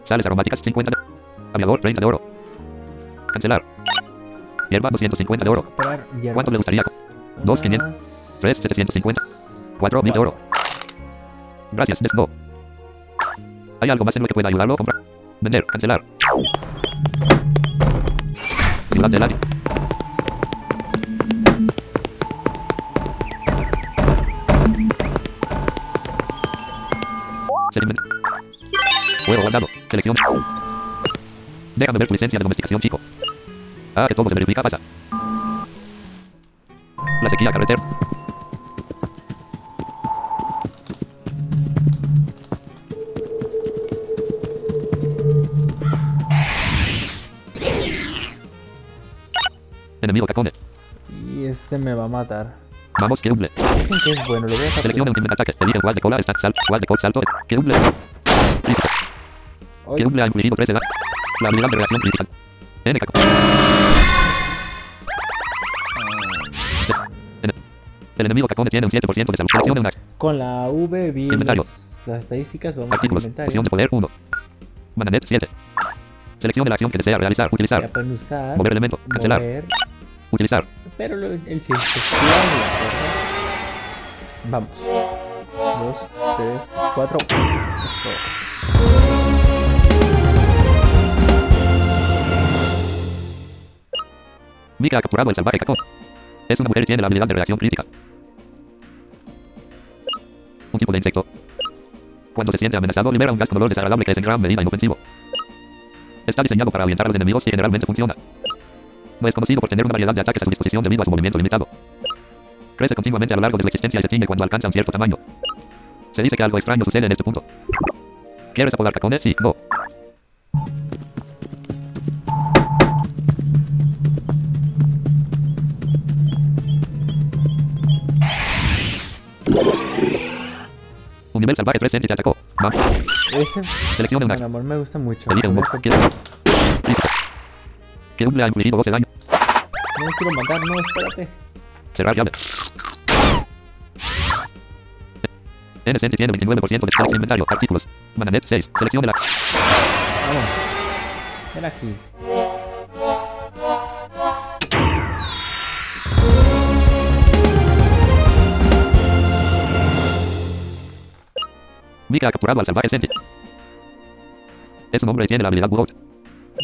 Sales aromáticas 50 de Aviador 30 de oro. Cancelar. Hierba 250 de oro. ¿Cuánto le gustaría? Dos, quinientos. Unas- 3, 750. 4, 1000 de oro. Gracias, no. ¿Hay algo más en lo que pueda ayudarlo a comprar? Vender, cancelar. Ciudad de Lati. Juego guardado. Selección. Déjame ver tu licencia de domesticación, chico. Ah, que todo se verifica pasa. La sequía carretera. Enemigo Cacone. Y este me va a matar. Vamos, que humble. Que es bueno, lo voy a Selecciona un ataque. Elige igual de cola, stack, salto, igual de cola, salto. Que humble. Que humble ha infligido 13 daños. La habilidad de reacción crítica. N Cacone. En- El enemigo Cacone tiene un 7% de salud. Selecciona una Con la V vi Inventario. las estadísticas, vamos Artículos. a inventario. Fusión de poder 1. Mananet 7. Seleccione la acción que desea realizar. Utilizar. Mover elemento. Cancelar. mover, Utilizar. pero lo- el chiste. Vamos. Dos, tres, cuatro. Eso. Mika ha capturado el salvaje cacón. Es una mujer y tiene la habilidad de reacción crítica. Un tipo de insecto. Cuando se siente amenazado, libera un gas con olor desagradable que es en gran medida inofensivo. Está diseñado para ahuyentar a los enemigos y generalmente funciona. No es conocido por tener una variedad de ataques a su disposición debido a su movimiento limitado. Crece continuamente a lo largo de su existencia y se extingue cuando alcanza un cierto tamaño. Se dice que algo extraño sucede en este punto. ¿Quieres apodar Cacone? Sí, no. Un nivel salvaje 3 te atacó. Va. Ese, Seleccione una mi amor, me gusta mucho. Elige un modo. Que un ha infligido 12 daño. No me quiero matar, no, espérate. Cerrar llave. NSN tiene 29% de stock inventario. Artículos. Mananet 6. Seleccione la. Vamos. Ven aquí. Mika ha capturado al salvaje Senti. Es un hombre y tiene la habilidad Wout.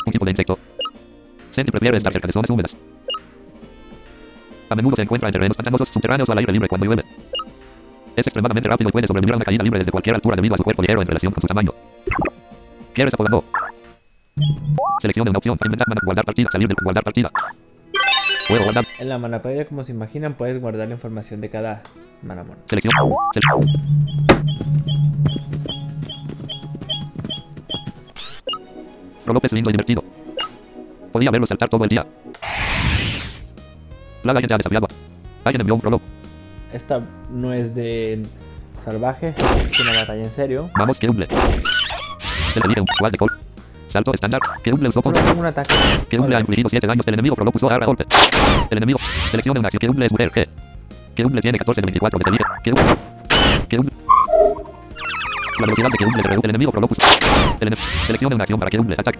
Un tipo de insecto. Sandy prefiere estar cerca de zonas húmedas. A menudo se encuentra en terrenos pantanosos, subterráneos o al aire libre cuando llueve. Es extremadamente rápido y puede sobrevivir a una caída libre desde cualquier altura debido a su cuerpo ligero en relación con su tamaño. ¿Quieres apodando? Seleccione una opción. Inventar, guardar partida, salir del guardar partida. Juego guardar. En la Manapedia, como se imaginan, puedes guardar la información de cada Manamon. Selección. Sele- Ro López lindo y divertido. Podía verlo saltar todo el día. La gente ha desafiado. Alguien envió un prolo. Esta no es de salvaje, es una batalla en serio. Vamos, que humble. Se le elige un cual de col. Salto estándar. Que humble usó con. un ataque. Que humble ha infligido 7 daños. El enemigo Prolo usó ahora golpe. El enemigo. Seleccione una acción. Que humble es mujer. G. Que humble tiene 14 de 24 que elige. Que humble. Que humble. La velocidad de que humble se reduce. El enemigo Prolo usó. El ene- Seleccione una acción para que humble. Ataque.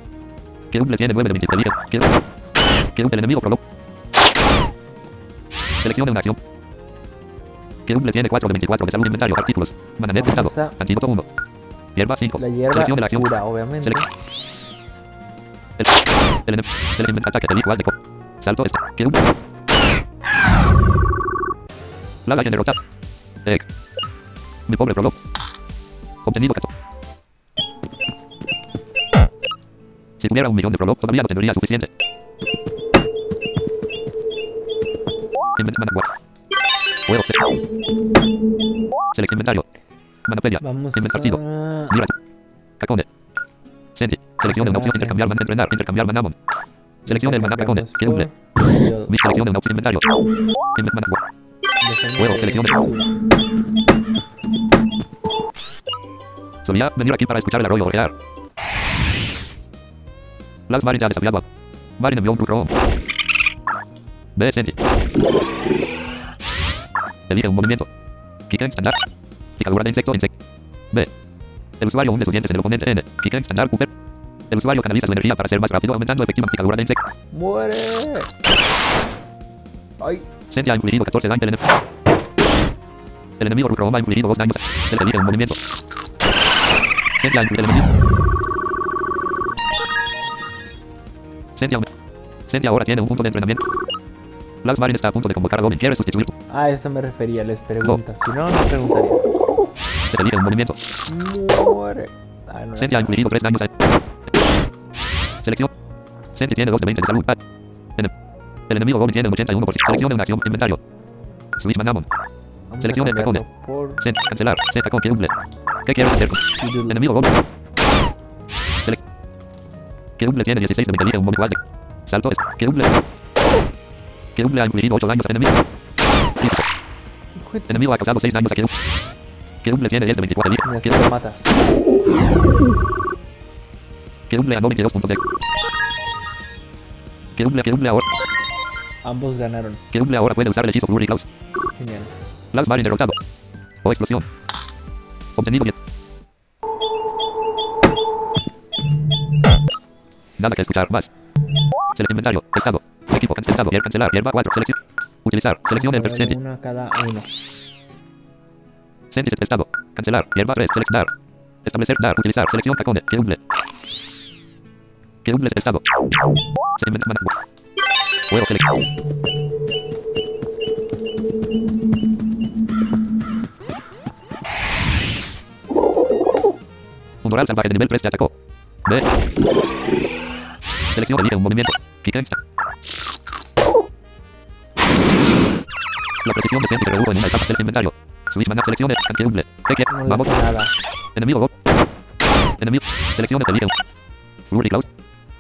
Que humble tiene 9 de 24. Elige. Que. Que. El enemigo Prolo. Seleccione una acción. Que humble tiene 4 de 24 de salud. Inventario. Artículos. Mananet. Estado. Antídoto 1. Hierba 5. La hierba Seleccione la acción. cura, obviamente. Selec- El, el, el enem- ataque del igual de Salto este. Que un. La Lion derrotar. Egg. Mi pobre prolo. Obtenido 14. Si tuviera un millón de prolo, todavía no tendría suficiente. Invent Managua. Juego se- Select inventario. Manapedia. Vamos Invent partido. a... Mira. Cacone. Senti. Seleccione una opción. Intercambiar man. Entrenar. Intercambiar manamon. Seleccione el maná Cacone. Que periodo. Mi seleccione una opción. Inventario. Invent managua. Defensa Juego, de seleccione. basura. Solía venir aquí para escuchar el arroyo orear. Las Marin ya desafiado. Marin envió un Rucrom. B. Senti. Elige un movimiento. Kicken estándar. Picadura de insecto. Insecto. B. El usuario hunde sus dientes en el oponente N. Kicken estándar. Cooper. El usuario canaliza su energía para ser más rápido, aumentando efectiva picadura de insecto. ¡Muere! ¡Ay! Senti ha infligido 14 daños enemigo. El enemigo Rucrom ha infligido 2 daños. Se le elige un movimiento. Senti ha infligido el enemigo. Senti, aume- Senti ahora tiene un punto de entrenamiento. Lars Marin está a punto de convocar a Goblin. ¿Quieres sustituir? A eso me refería, les pregunta. Si no, no preguntaría. Se elige un movimiento. ¡Muere! Ay, no Senti ha infligido 3 daños a... Selección. Senti tiene 2 de 20 de salud. Ah. En- El enemigo Goblin tiene un 81%. Seleccione una acción. Inventario. Switch Manamon. Vamos a seleccione el cambiarlo Por... Senti. Cancelar. Z con que humble. ¿Qué quieres hacer? Enemigo Goblin. Que humble tiene 16 de 20. Elige un movimiento alto. Salto es. Que humble. Que humble ha infligido 8 daños al enemigo. Enemigo ha causado 6 daños a que. Que humble tiene 10 de 24. Elige. Y así Que lo matas. Que humble ganó 22 puntos de. Que humble, que humble ahora. Ambos ganaron. Que humble ahora puede usar el hechizo Flurry. Genial. Lars Marin derrotado. O explosión. Obtenido 10. Nada que escuchar más. Select inventario. Estado. Equipo cancelado. Hier- Cancelar. Hierba 4. Selección. Utilizar. Seleccione el presente. Una cada uno. Senti estado. Cancelar. Hierba 3. Seleccionar. Establecer. Dar. Utilizar. Selección tacone. Que humble. Que humble estado. Se inventa Juego select. Un salvaje de nivel 3 te atacó. B. Selección un movimiento. La precisión de se redujo en una etapa del inventario. Switch nada. Enemigo Go. Enemigo. Seleccione.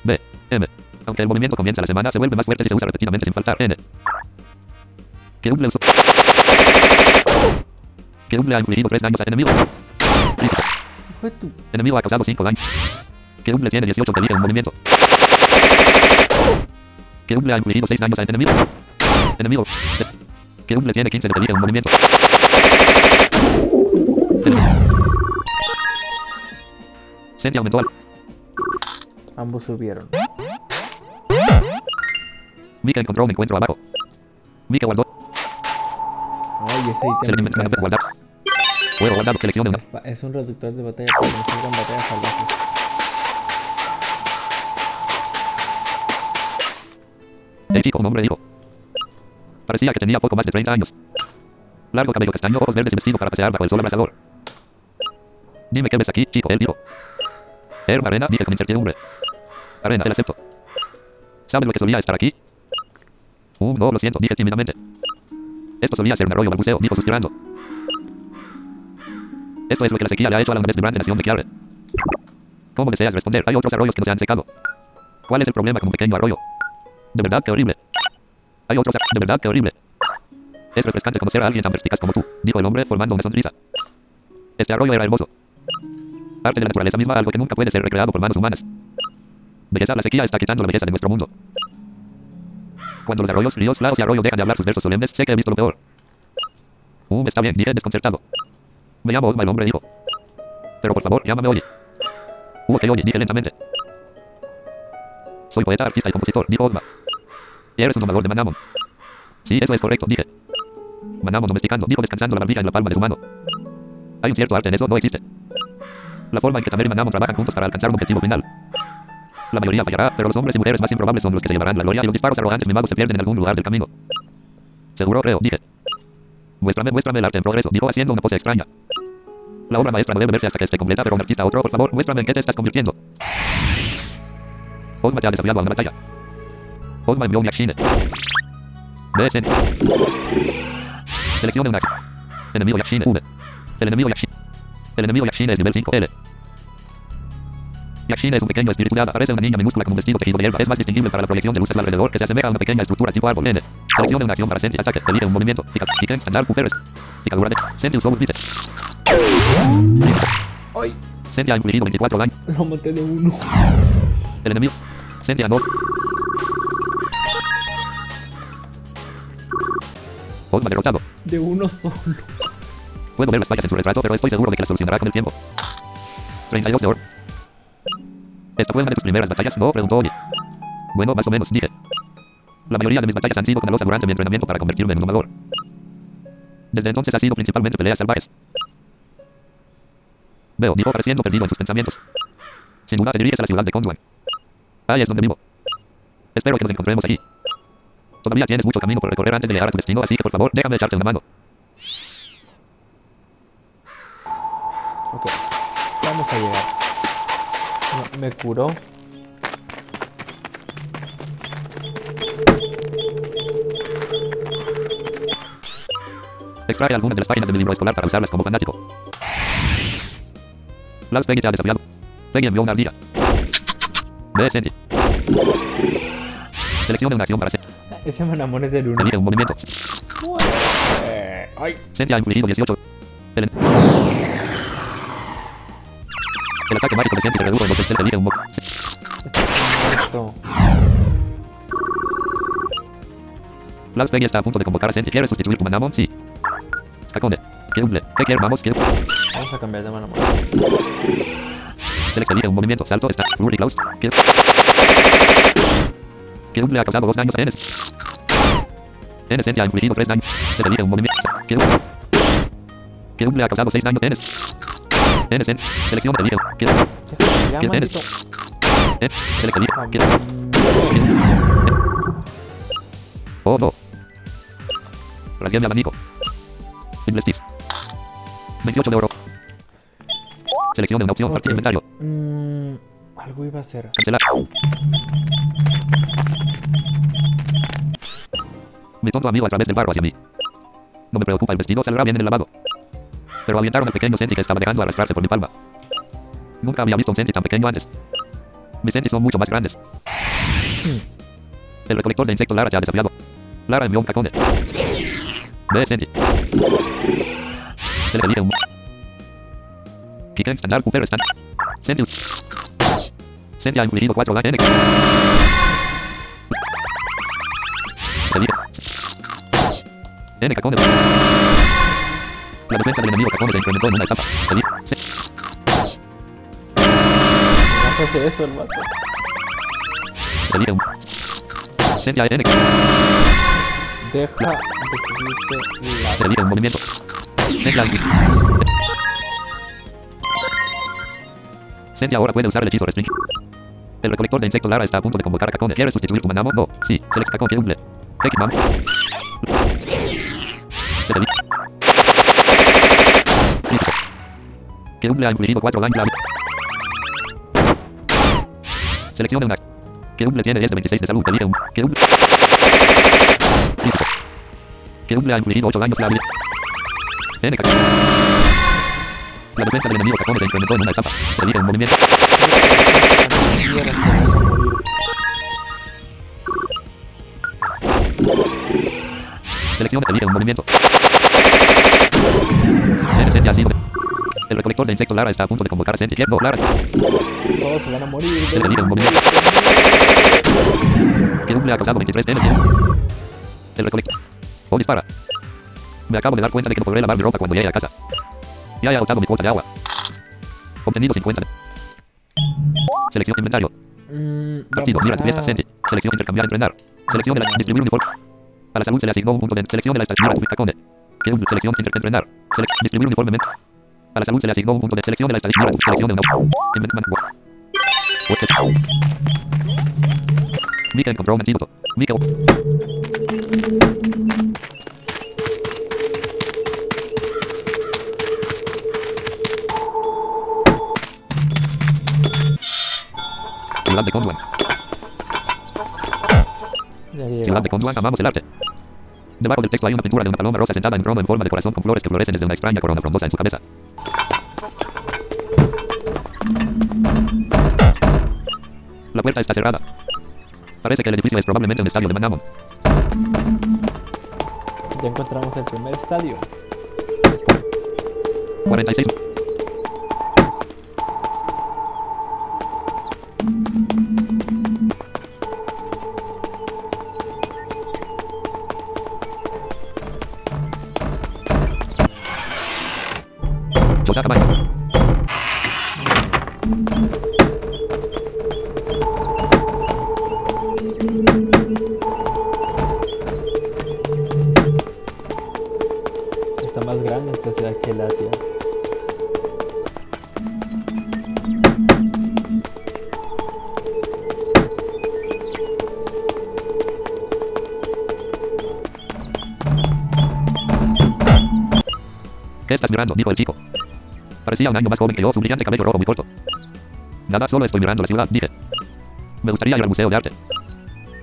B. M. Aunque el movimiento comienza la semana, se vuelve más fuerte si se usa repetidamente sin faltar. N. Que usó. Que ha infligido 3 daños a enemigo. Enemigo ha causado 5 daños. Que humble tiene 18 que un movimiento. Que humble ha infligido 6 daños a enemigo. Enemigo. Que humble tiene 15 de que un movimiento. Enemigo. Senti aumentó al. Ambos subieron. Mika encontró un encuentro abajo. Mika guardó. Ay, ese Se ítem guardar. Juego guardado. Seleccione una. Es un reductor de batalla para que salgan batallas salvajes. El chico, un hombre dijo. Parecía que tenía poco más de 30 años. Largo cabello castaño, ojos verdes y vestido para pasear bajo el sol abrasador. Dime qué ves aquí, chico, él dijo. Herb Arena, dije con incertidumbre. Arena, el acepto. ¿Sabes lo que solía estar aquí? Uh, no, lo siento, dije tímidamente. Esto solía ser un arroyo balbuceo, dijo suspirando. Esto es lo que la sequía le ha hecho a la vez vibrante nación de Kiare. ¿Cómo deseas responder? Hay otros arroyos que no se han secado. ¿Cuál es el problema con un pequeño arroyo? De verdad que horrible. Hay otros... De verdad que horrible. Es refrescante conocer a alguien tan perspicaz como tú, dijo el hombre formando una sonrisa. Este arroyo era hermoso. Parte de la naturaleza misma, algo que nunca puede ser recreado por manos humanas. Belleza, la sequía está quitando la belleza de nuestro mundo. Cuando los arroyos, ríos, lagos y arroyos dejan de hablar sus versos solemnes, sé que he visto lo peor. Uh, está bien, dije desconcertado. Me llamo Ogma, el hombre dijo. Pero por favor, llámame Oli. Uh, ok, Oli, dije lentamente. Soy poeta, artista y compositor, dijo Ogma. Eres un domador de Manamon. Sí, eso es correcto, dije. Manamon domesticando, dijo descansando la barbilla en la palma de su mano. Hay un cierto arte en eso, no existe. La forma en que Tamer y Manamon trabajan juntos para alcanzar un objetivo final. La mayoría fallará, pero los hombres y mujeres más improbables son los que se llevarán la gloria y los disparos arrogantes mimados se pierden en algún lugar del camino. Seguro creo, dije. Muéstrame, muéstrame el arte en progreso, dijo haciendo una pose extraña. La obra maestra no debe verse hasta que esté completa, pero un artista otro, por favor, muéstrame en qué te estás convirtiendo. Olma te ha desafiado a una batalla. Olma envió un Yakshine. BSN. Seleccione una acción. Enemigo Yakshine V. El enemigo Yakshine. El enemigo Yakshine es nivel 5 L. Yakshine es un pequeño espíritu de hada. Parece una niña minúscula con un vestido tejido de hierba. Es más distinguible para la proyección de luces alrededor que se asemeja a una pequeña estructura tipo árbol. N. Seleccione una acción para Senti. Ataque. Elige un movimiento. Pica. Pica. Standard. Puperes. Picadura de. Senti usó un bite. Ay, Senti ha infligido 24 daño. lo maté de uno. El enemigo. Senti ganó. Derrotado. De uno solo. Puedo ver las fallas en su retrato, pero estoy seguro de que las solucionará con el tiempo. 32 de oro. ¿Esta fue una de tus primeras batallas? No, preguntó Oli. Bueno, más o menos, dije. La mayoría de mis batallas han sido con la losa durante mi entrenamiento para convertirme en un domador. Desde entonces ha sido principalmente peleas salvajes. Veo, dijo pareciendo perdido en sus pensamientos. Sin duda te diriges a la ciudad de Kondwan. Ahí es donde vivo. Espero que nos encontremos allí. Todavía tienes mucho camino por recorrer antes de llegar a tu destino, así que por favor, déjame echarte una mano. Ok, vamos a llegar. No, me curó. Extrae algunas de las páginas de mi libro escolar para usarlas como fanático. Lars Peggy te ha desafiado. Peggy envió una ardilla. Ve, Senti. Seleccione una acción para Senti. Ese manamón es del uno. Elige un movimiento. Eh, ay, Senti ha infligido 18. El, el ataque mágico de Senti se redujo en dos. Senti elige un mo- esto. Lars Peggy está a punto de convocar a Senti. ¿Quieres sustituir tu manamon? Sí. Skakone. Kiumble. ¿Qué quieres? Vamos, Kium. Vamos a cambiar de manamón. Select elige un movimiento. Salto. Está. Flurry Klaus. Kium. Kiumble ha causado dos daños a Enes. Enes Senti ha infligido tres daños. Se elige un movimiento. Kium. Kiumble ha causado seis daños. Selecciona elige. Kium. Ya, ¿Quién maldito. eres? Enes. Select elige. Kium. Oh, no. Rasgué mi abanico. Investis. 28 de oro. Seleccione una opción. Partir inventario. Mm, algo iba a hacer. Cancelar. Mi tonto amigo a través del barro hacia mí. No me preocupa el vestido, saldrá bien en el lavado. Pero avientaron al pequeño Senti que estaba dejando arrastrarse por mi palma. Nunca había visto un Senti tan pequeño antes. Mis Sentis son mucho más grandes. El recolector de insectos Lara te ha desafiado. Lara envió un cacone. Ve Senti. Se le elige un... Kiken Standard Cooper Stand. Senti. Senti ha infligido 4 daños. Se elige. N cacones. La defensa del enemigo cacones se incrementó en una etapa. No hace eso el vato. se elige un... Senti a N. Deja de Se elige un movimiento. Senti ahora puede usar el hechizo restringido. El recolector de insectos Lara está a punto de convocar a Cacone. ¿Quieres sustituir tu manamo? No. Sí. Select Cacón Quedumble. Tekimam. Seteli. Listo. Quedumble ha infligido 4 daños. a- Seleccione una. Quedumble tiene 10 de 26 de salud. Un. Ha infligido 8 daños. La defensa del enemigo se incrementó en una etapa. Elige un movimiento. Seleccione, elige un movimiento. El Senti ha sido- El recolector de insectos Lara está a punto de convocar a Senti. No, Lara. Todos se van a morir. Se elige un movimiento. Quedumble ha causado 23 de energía. El recolector. O dispara. Me acabo de dar cuenta de que no podré lavar mi ropa cuando llegue a casa. Ya he agotado mi cuota de agua. Obtenido 50. Selección inventario. Mm, Partido. Mira tu fiesta. Senti. Selección intercambiar entrenar. Selección de la distribuir uniforme. A la salud se le asignó un punto de selección de la estación. Quedumble. Selección entrenar. Selec distribuir uniformemente. La salud se le asignó un punto de selección de la tu selección de una. Inventment. What's Mika encontró un antídoto. De Conduan. Ciudad de llegamos. Conduan, amamos el arte. Debajo del texto hay una pintura de una paloma rosa sentada en trono en forma de corazón con flores que florecen desde una extraña corona frondosa en su cabeza. La puerta está cerrada. Parece que el edificio es probablemente un estadio de Manamon. Ya encontramos el primer estadio. 46. Mirando? Dijo el chico. Parecía un año más joven que yo, su brillante cabello rojo muy corto. Nada, solo estoy mirando la ciudad, dije. Me gustaría ir al Museo de Arte.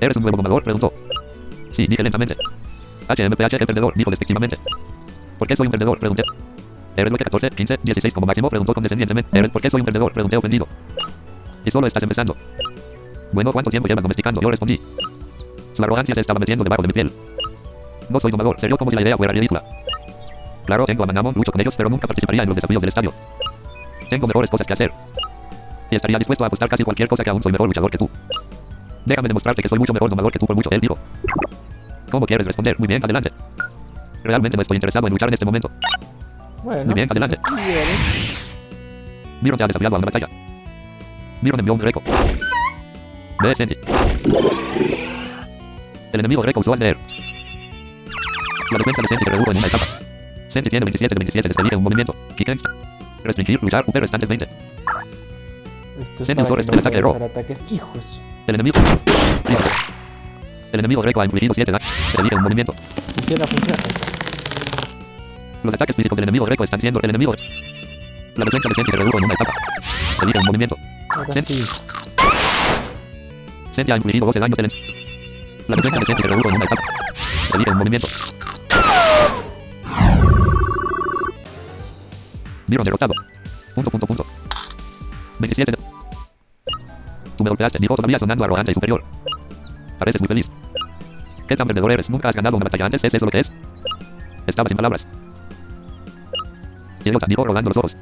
¿Eres un nuevo domador? Preguntó. Sí, dije lentamente. HMPH, el perdedor, dijo despectivamente. ¿Por qué soy un perdedor? Pregunté. ¿Eres lo que 14, 15, 16 como máximo? Preguntó condescendientemente. ¿Eres por qué soy un perdedor? Pregunté ofendido. Y solo estás empezando. Bueno, ¿cuánto tiempo llevas domesticando? Yo respondí. Su arrogancia se estaba metiendo debajo de mi piel. No soy domador, serio como si la idea fuera ridícula. Claro, tengo a Manamon, lucho con ellos, pero nunca participaría en los desafíos del estadio. Tengo mejores cosas que hacer. Y estaría dispuesto a apostar casi cualquier cosa que aún soy mejor luchador que tú. Déjame demostrarte que soy mucho mejor domador que tú por mucho, él dijo. ¿Cómo quieres responder? Muy bien, adelante. Realmente no estoy interesado en luchar en este momento. Bueno, Muy bien, adelante. Miron te ha desafiado a una batalla. Miron envió un greco. Ve, Senti. El enemigo greco usó a leer. La defensa de Senti se redujo en una etapa. Senti tiene 27 de 27 desde elige un movimiento. Kick Restringir, luchar, upper restantes 20. Esto es para no al ataque de puedas Ro. usar ataques. Hijos. El enemigo. El enemigo greco ha infligido 7 daños. Elige un movimiento. Funciona, funciona. Los ataques físicos del enemigo greco están siendo el enemigo. La defensa de Senti se redujo en una etapa. Elige un movimiento. Sí. Senti ha infligido 12 daños. La defensa de Senti se redujo en una etapa. Elige un movimiento. Miron derrotado. Punto, punto, punto. 27 de... Tú me golpeaste, dijo todavía sonando arrogante y superior. Pareces muy feliz. ¿Qué tan perdedor eres? ¿Nunca has ganado una batalla antes? ¿Es eso lo que es? Estaba sin palabras. Idiota, dijo rodando los ojos.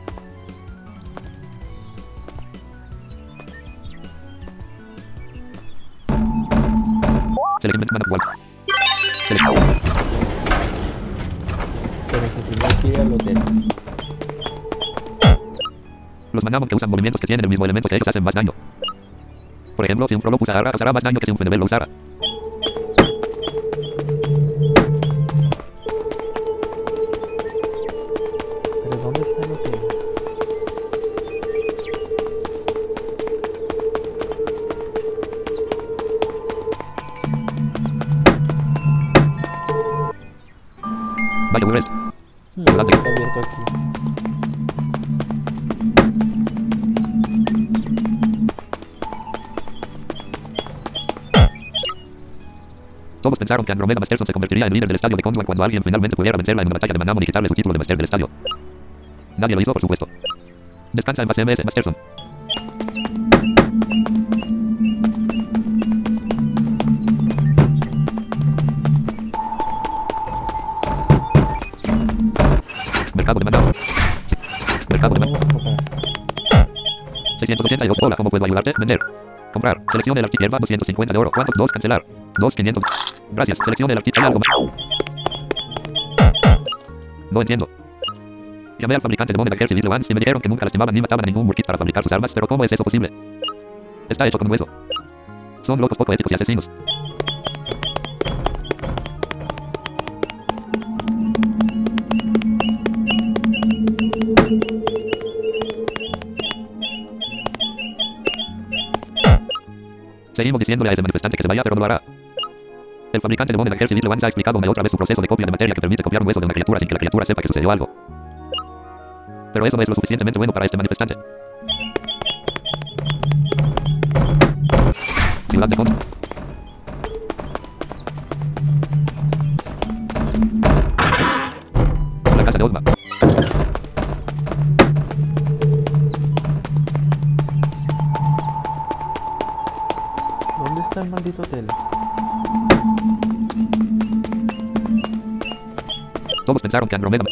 Select manual. Select. Pero se que ir al hotel. Los manamon que usan movimientos que tienen el mismo elemento que ellos hacen más daño. Por ejemplo, si un frolop usara, hará más daño que si un fenebel lo usara. ¿Pero dónde está el hotel? Vaya, muy resto. Adelante. Pensaron que Andromeda Masterson se convertiría en líder del estadio de Conduan cuando alguien finalmente pudiera vencerla en una batalla de Manamon y quitarle su título de Master del estadio. Nadie lo hizo, por supuesto. Descansa en paz MS Masterson. Mercado de Manamon. Mercado de comprar. 682. Hola, ¿cómo puedo ayudarte? Vender. Comprar. Seleccione el artículo. Hierba 250 de oro. ¿Cuánto? 2. Cancelar. 2. 500. Gracias. Seleccione el artículo. No entiendo. Llamé al fabricante de Moneda Gear Civil Ones y me dijeron que nunca lastimaban ni mataban a ningún Murkit para fabricar sus armas, pero ¿cómo es eso posible? Está hecho con hueso. Son locos poco éticos y asesinos. Seguimos diciéndole a ese manifestante que se vaya, pero no lo hará. El fabricante de Moneda Gear Civil Ones ha explicado otra vez su proceso de copia de materia que permite copiar un hueso de una criatura sin que la criatura sepa que sucedió algo. Pero eso no es lo suficientemente bueno para este manifestante. Ciudad de fondo. La casa de Olma. ¿Dónde está el maldito hotel? Todos pensaron que Andromeda...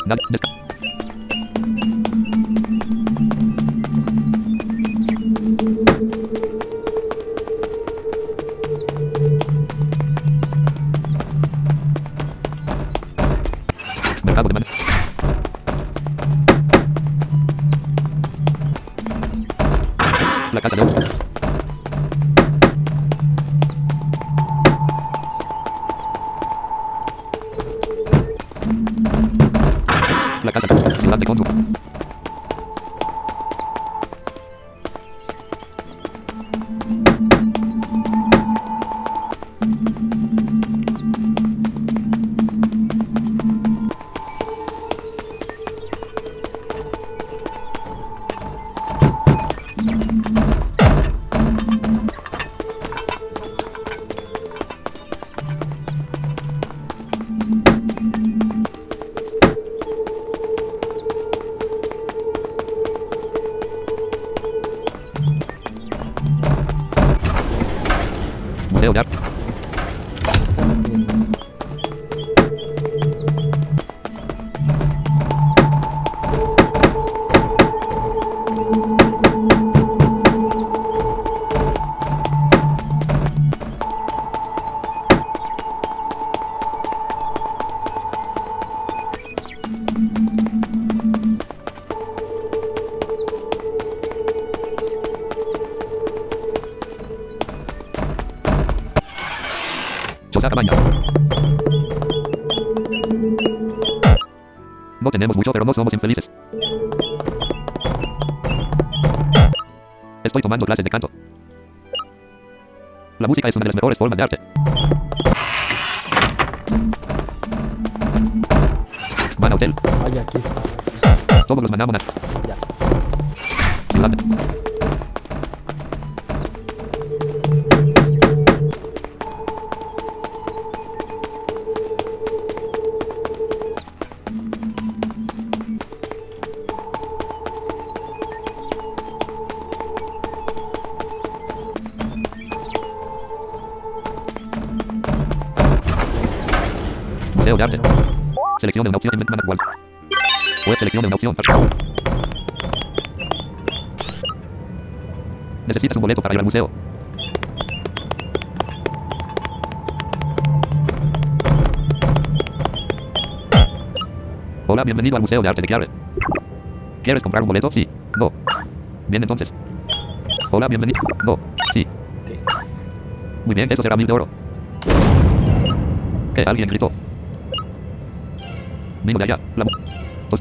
Arte. Seleccione una opción en manual. Pues seleccione una opción. Necesitas un boleto para ir al museo. Hola, bienvenido al Museo de Arte de Chiare. ¿Quieres comprar un boleto? Sí. No. Bien, entonces. Hola, bienvenido. No. Sí. Muy bien, eso será mil de oro. ¿Qué? Alguien gritó. Domingo de allá. La tos.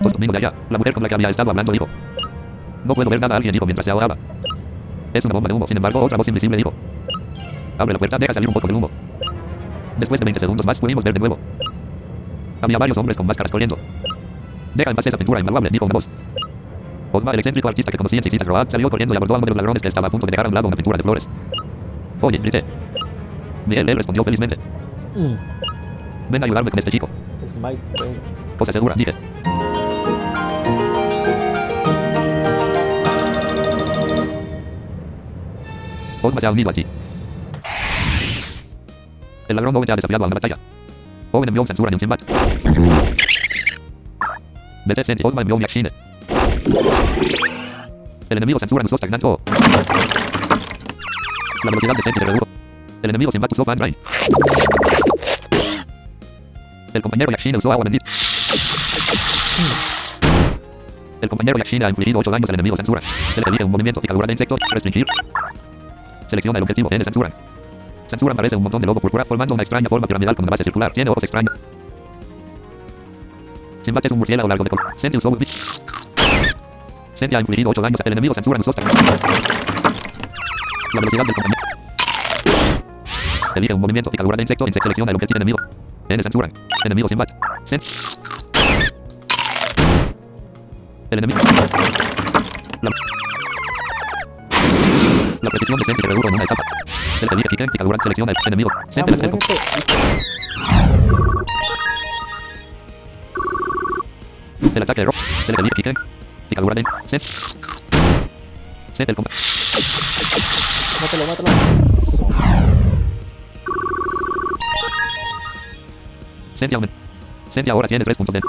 Tos, domingo de allá. La mujer con la que había estado hablando dijo. No puedo ver nada, alguien dijo mientras se ahogaba. Es una bomba de humo, sin embargo, otra voz invisible dijo. Abre la puerta, deja salir un poco del humo. Después de 20 segundos más pudimos ver de nuevo. Había varios hombres con máscaras corriendo. Deja en paz esa pintura invaluable, dijo una voz. Ogma, el excéntrico artista que conocí en Cicitas Road, salió corriendo y abordó a uno de los ladrones que estaba a punto de dejar a un lado una pintura de flores. Oye, grité. Miguel, él respondió felizmente. Mm, Ven a ayudarme con este chico. Es Mike. güey. Cosa segura, dije. Ogma se ha unido aquí. El ladrón Owen te ha desafiado a una batalla. Owen envió un censura en un. Vete, Senti. Ogma envió un Yakshine. El enemigo censura usó stagnante O. La velocidad de Senti se. El enemigo Simbat usó Van. El compañero Yakshine usó agua bendita. El compañero Yakshine ha infligido 8 daños al enemigo censura. Se le elige un movimiento picadura de insecto. Restringir. Selecciona el objetivo N censura. Censura parece un montón de lobo púrpura formando una extraña forma piramidal con una base circular. Tiene ojos extraños. Simbat es un murciélago largo de color. Senti usó un Senti ha infligido 8 daños. El enemigo censura usó stagnante. La velocidad del compañero. Elige un movimiento picadura de insecto. Insect selecciona el objetivo enemigo. N censura. Enemigo Simbat. Sen. El enemigo. La, la precisión de Senti se redujo en una etapa. Se le elige Kiken, picadura, selecciona el enemigo. Ah, el muérete. El ataque de rock. Se le elige Kiken, picadura de Sent. Sent el compa. Mátalo, mátalo. Eso. Senti aumenta. Senti ahora tiene 3 puntos de.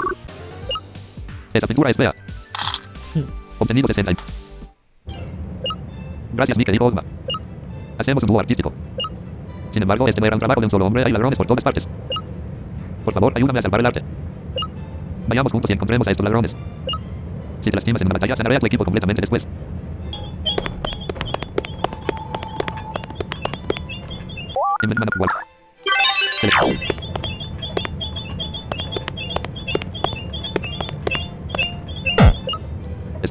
Esa pintura es fea. [LAUGHS] Obtenido 60. Gracias, Mike, dijo Ogma. Hacemos un dúo artístico. Sin embargo, este no era un trabajo de un solo hombre, hay ladrones por todas partes. Por favor, ayúdame a salvar el arte. Vayamos juntos y encontremos a estos ladrones. Si te lastimas en una batalla, sanaré a tu equipo completamente después. Invent mana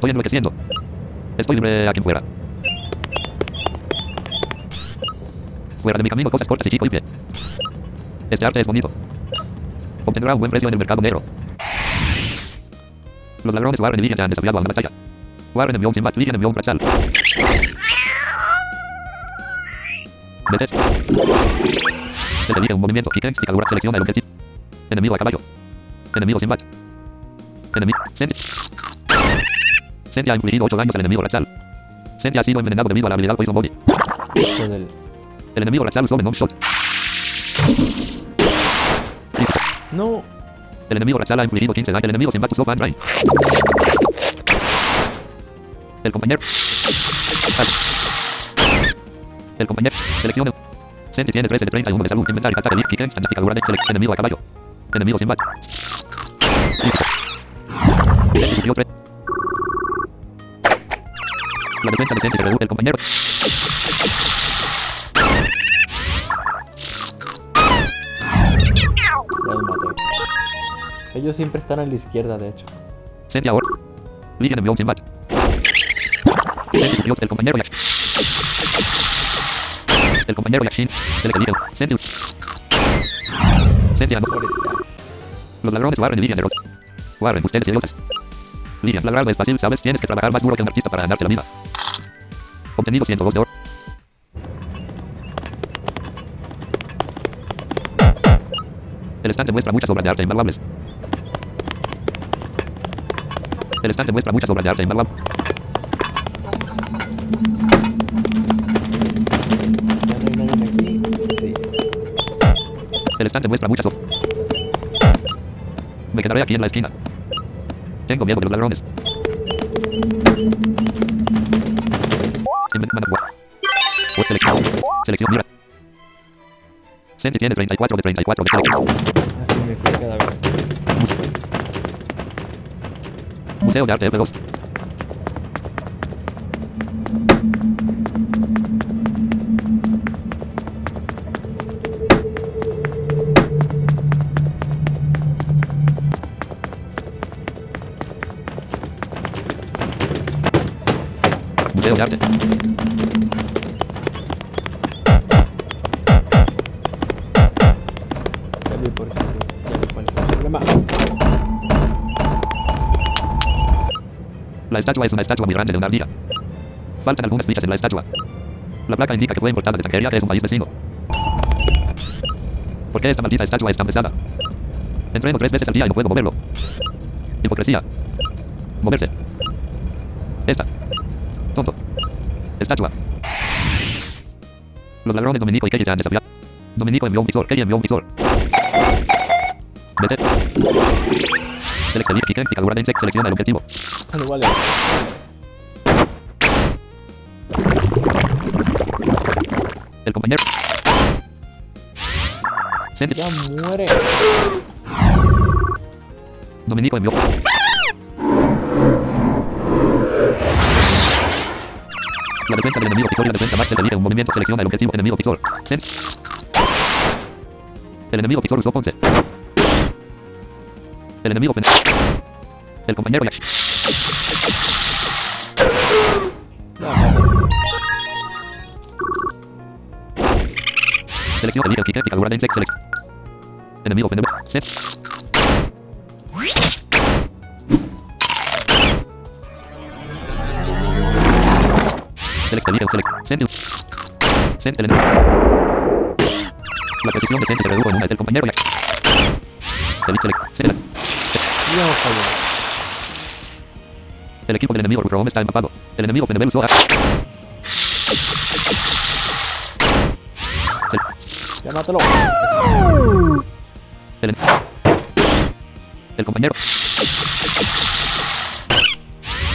Estoy enloqueciendo. Estoy libre a quien fuera. Fuera de mi camino, cosas cortas y chico y pie. Este arte es bonito. Obtendrá un buen precio en el mercado negro. Los ladrones Warren y Vivian han desafiado a una batalla. Warren envió un Simbat, Vivian envió un Quetzal. Detesto. Se elige un movimiento. Kiken, picadura, selecciona el objetivo. Enemigo a caballo. Enemigo Simbat. Enemigo. Senti. Senti ha infligido 8 daños al enemigo Rachal. Senti ha sido envenenado debido a la habilidad Poison Body. Del- El enemigo Rachal usó Venom Shot. No. El enemigo Rachal ha infligido 15 daños. El enemigo Simbat usó Van Drain. El compañero. El compañero. Seleccione. Senti tiene 13 de 31 de salud. Inventario. Ataque. Lift. Kick. De select. Enemigo a caballo. Enemigo. La defensa de Senti se reduce. El compañero. Ellos siempre están a la izquierda, de hecho. Senti ahora. Un Simbat. Senti subió. El compañero Yakshin. El compañero Yakshin. Se le elige. Senti. Senti. Los ladrones Warren y Vivian derrotó. Warren, ustedes idiotas. Vivian, la es fácil, ¿sabes? Tienes que trabajar más duro que un artista para ganarte la vida. Obtenido 102 de oro. El estante muestra muchas obras de arte invaluables. El estante muestra muchas obras de arte invaluables. El estante muestra muchas obras. Me quedaré aquí en la esquina. Tengo miedo de los ladrones. Web selección. Selección mira. Tiene 34 de 34 de selección. Así me fui cada vez. Museo de Arte F2. La estatua es una estatua muy grande de una ardilla. Faltan algunas fichas en la estatua. La placa indica que fue importada de Tangeria, que es un país vecino. ¿Por qué esta maldita estatua es tan pesada? Entreno tres veces al día y no puedo moverlo. Hipocresía. Moverse. Esta. Tonto. Estatua. Los ladrones Dominico y Kelly te han desafiado. Dominico envió un visor. Kelly envió un visor. Vete. Selecciona idéntica durante insect. Selecciona el objetivo. Bueno, vale. El compañero. Send- Ya muere. Dominico envió. La defensa del enemigo pisor y la defensa max elige un movimiento. Selecciona el objetivo enemigo. Send. El enemigo pisor usó Ponce. El enemigo pen- El compañero Yash. Ya maté. Selección elige idéntica durante insect. Select. Enemigo Send. Select select. Send. Send el enemigo. La precisión de Send se redujo en una del compañero. Select. El equipo del enemigo está empapado. El enemigo usó a... Sel- Ya mátalo. El, el compañero.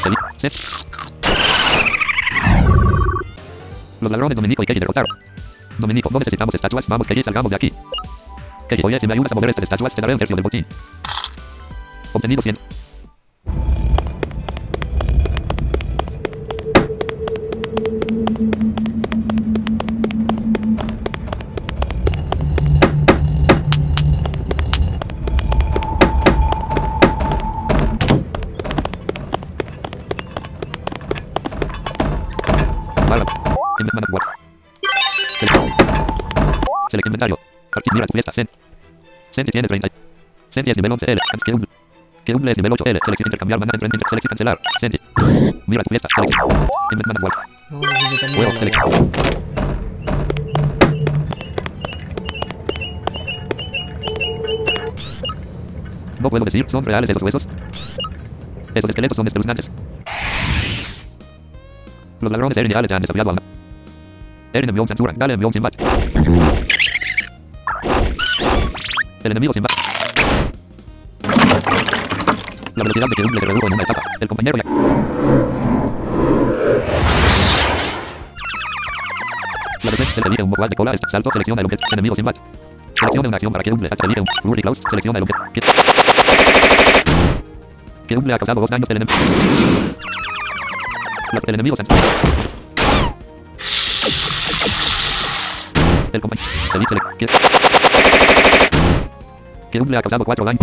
Eli- Set. Los ladrones Dominico y Kelly derrotaron. Dominico, no necesitamos estatuas. Vamos, Kelly, salgamos de aquí. Kelly, oye, si me ayudas a mover estas estatuas, te daré un tercio del botín. Obtenido 100. Send tiene 30. Send es nivel 11 L. Que un. Es nivel 8 L. Selección intercambiar mandar entre selección cancelar. Mira tu fiesta. Selección. No, puedo decir, ¿son reales esos huesos? Esos esqueletos son espeluznantes. Los ladrones Erin y Ale te han desafiado a envió un censura, Gale envió un Simbat. El enemigo Simbat. La velocidad de que se redujo en una etapa. El compañero. La defensa se elige un vocal de cola, salto, selecciona el objeto. Enemigo Simbat. Selecciona una acción para que Umble ataque, elige un Rury Klaus, selecciona el objeto. Que, que Umble ha causado dos daños del enemigo. El enemigo se El compañero. Se dice que. Que Umble ha causado cuatro daños.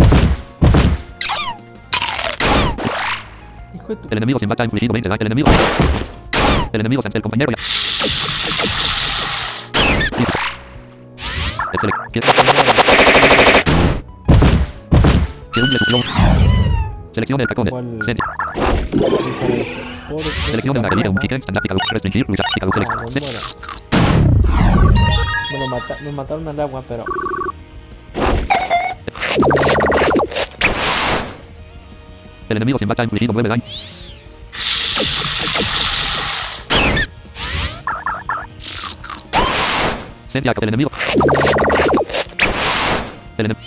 El enemigo Simbat ha infligido 20 daños. El enemigo. El enemigo el compañero ya. Sufrió. Selecciona el este Selecciona una un kick, restringir, luchar, Ah, me mataron al agua, pero... El enemigo Simbat ha infligido 9 daños. Send Jacob, el enemigo. El enemigo.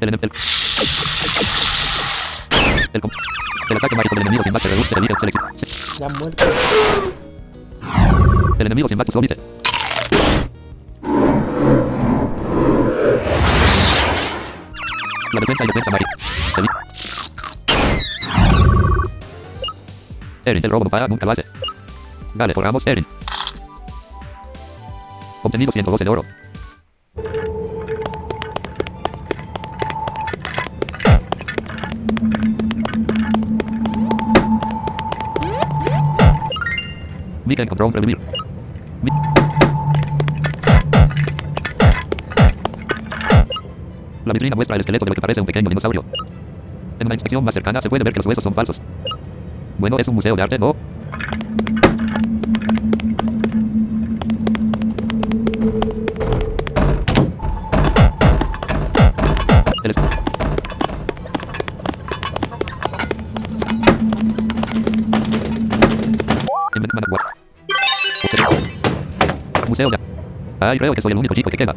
El enemigo. El, el, el ataque mágico del enemigo Simbat se reduce, selección. Se- Ya muerto. El enemigo Simbat usó Vite. La defensa y defensa. Eli- Erin, el robo para, nunca hace. Vale, forramos Erin. Obtenido 112 de oro. Mika encontró un revivir. Mi- La vitrina muestra el esqueleto de lo que parece un pequeño dinosaurio. En una inspección más cercana se puede ver que los huesos son falsos. Bueno, es un museo de arte, ¿no? El. Museo de... Ay, creo que soy el único chico que queda.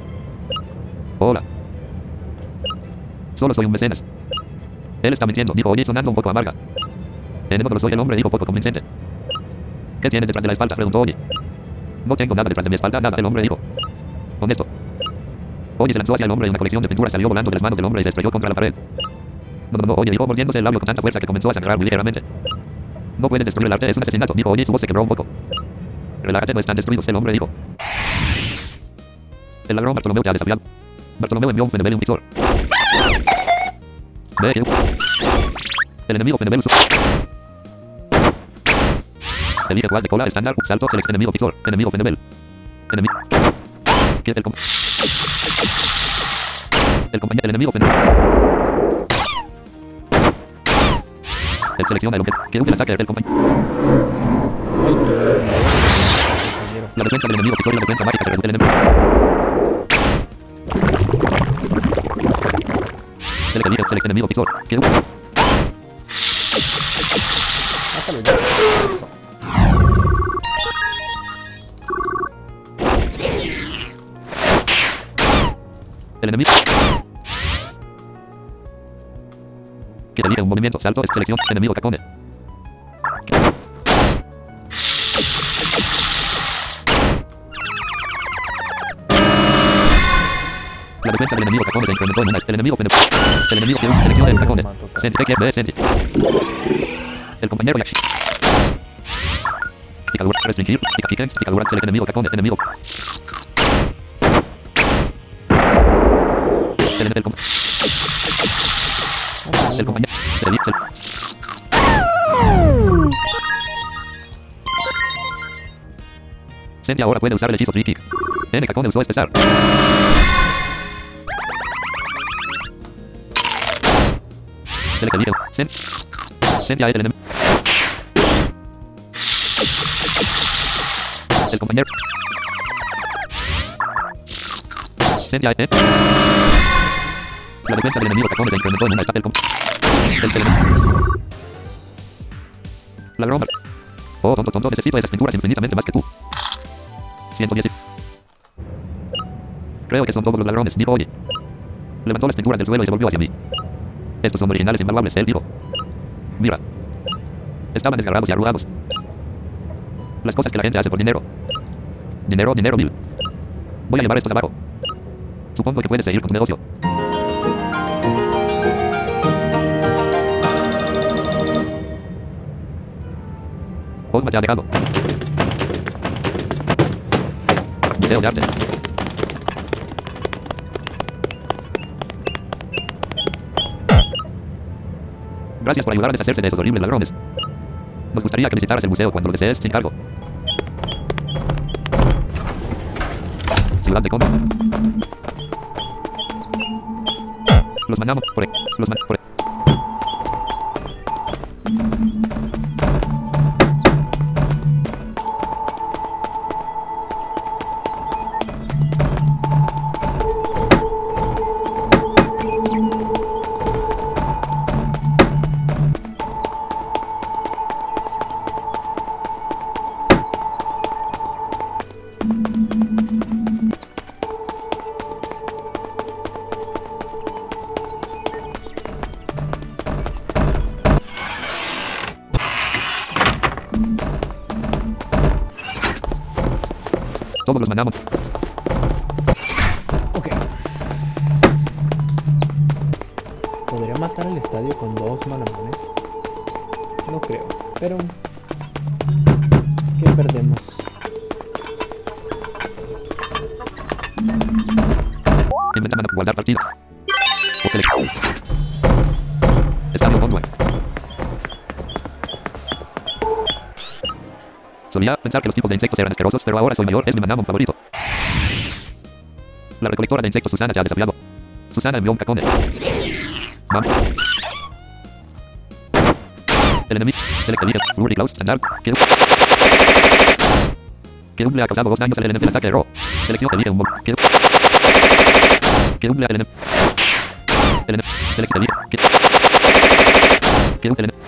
Solo soy un mecenas. Él está mintiendo, dijo Oye sonando un poco amarga. En el modo soy el hombre, dijo poco convincente. ¿Qué tiene detrás de la espalda? Preguntó Oye. No tengo nada detrás de mi espalda, nada, el hombre dijo. Honesto. Oye se lanzó hacia el hombre y una colección de pinturas salió volando de las manos del hombre y se estrelló contra la pared. No, no, no, Oye dijo mordiéndose el labio con tanta fuerza que comenzó a sangrar muy ligeramente. No pueden destruir el arte, es un asesinato, dijo Oye y su voz se quebró un poco. Relájate, no están destruidos, el hombre dijo. El ladrón Bartolomeo te ha desafiado. Bartolomeo envió un Fenebel y un Pixor. El enemigo Fenebel usó. Elige cuál de cola estándar, salto, select enemigo Pixor, enemigo Fenebel. Enemigo. ¿Qué el com- El compañero, el enemigo Fenebel. Él selecciona el objeto. Que un ataque el compañero. La defensa del enemigo Pixor y la defensa mágica se reduce el enemigo. Select elige, select enemigo Pixor. Que. El enemigo. Que elige un movimiento. Salto es selección. Enemigo Cacone. La defensa del enemigo Cacone se incrementó en una. El enemigo Fene- El enemigo el Cacone. Senti, que Senti. El compañero. Picadura, restringir, pica, pica, picadura, select enemigo Cacone, enemigo. El, el, el, el compañero. Se- Senti ahora puede usar el hechizo. N. Usó espesar. Select elige. Sen. Senti a el. El compañero. Senti a E. La defensa del enemigo el, el enemigo. Ladrón. Oh, tonto, tonto, necesito esas pinturas infinitamente más que tú. 110. Creo que son todos los ladrones, dijo Oye. Las pinturas del suelo y se volvió hacia mí. Estos son originales invaluables, él dijo. Mira. Estaban desgarrados y arrugados. Las cosas que la gente hace por dinero. Dinero, dinero, mil. Voy a llevar estos abajo. Supongo que puedes seguir con tu negocio. Olma te ha dejado. Museo de arte. Gracias por ayudar a deshacerse de esos horribles ladrones. Nos gustaría que visitaras el museo cuando lo desees sin cargo. Ciudad de Condor. Los mandamos por... Los man- por... pensar que los tipos de insectos eran asquerosos, pero ahora soy mayor, es mi favorito. La recolectora de insectos Susana te ha. Susana envió un. El enemigo. Select. Standard. Que, que un le ha causado dos daños al enemigo. El ataque erró. Selección elige un enemigo. El enemigo. Selección. Que, que un el enemigo.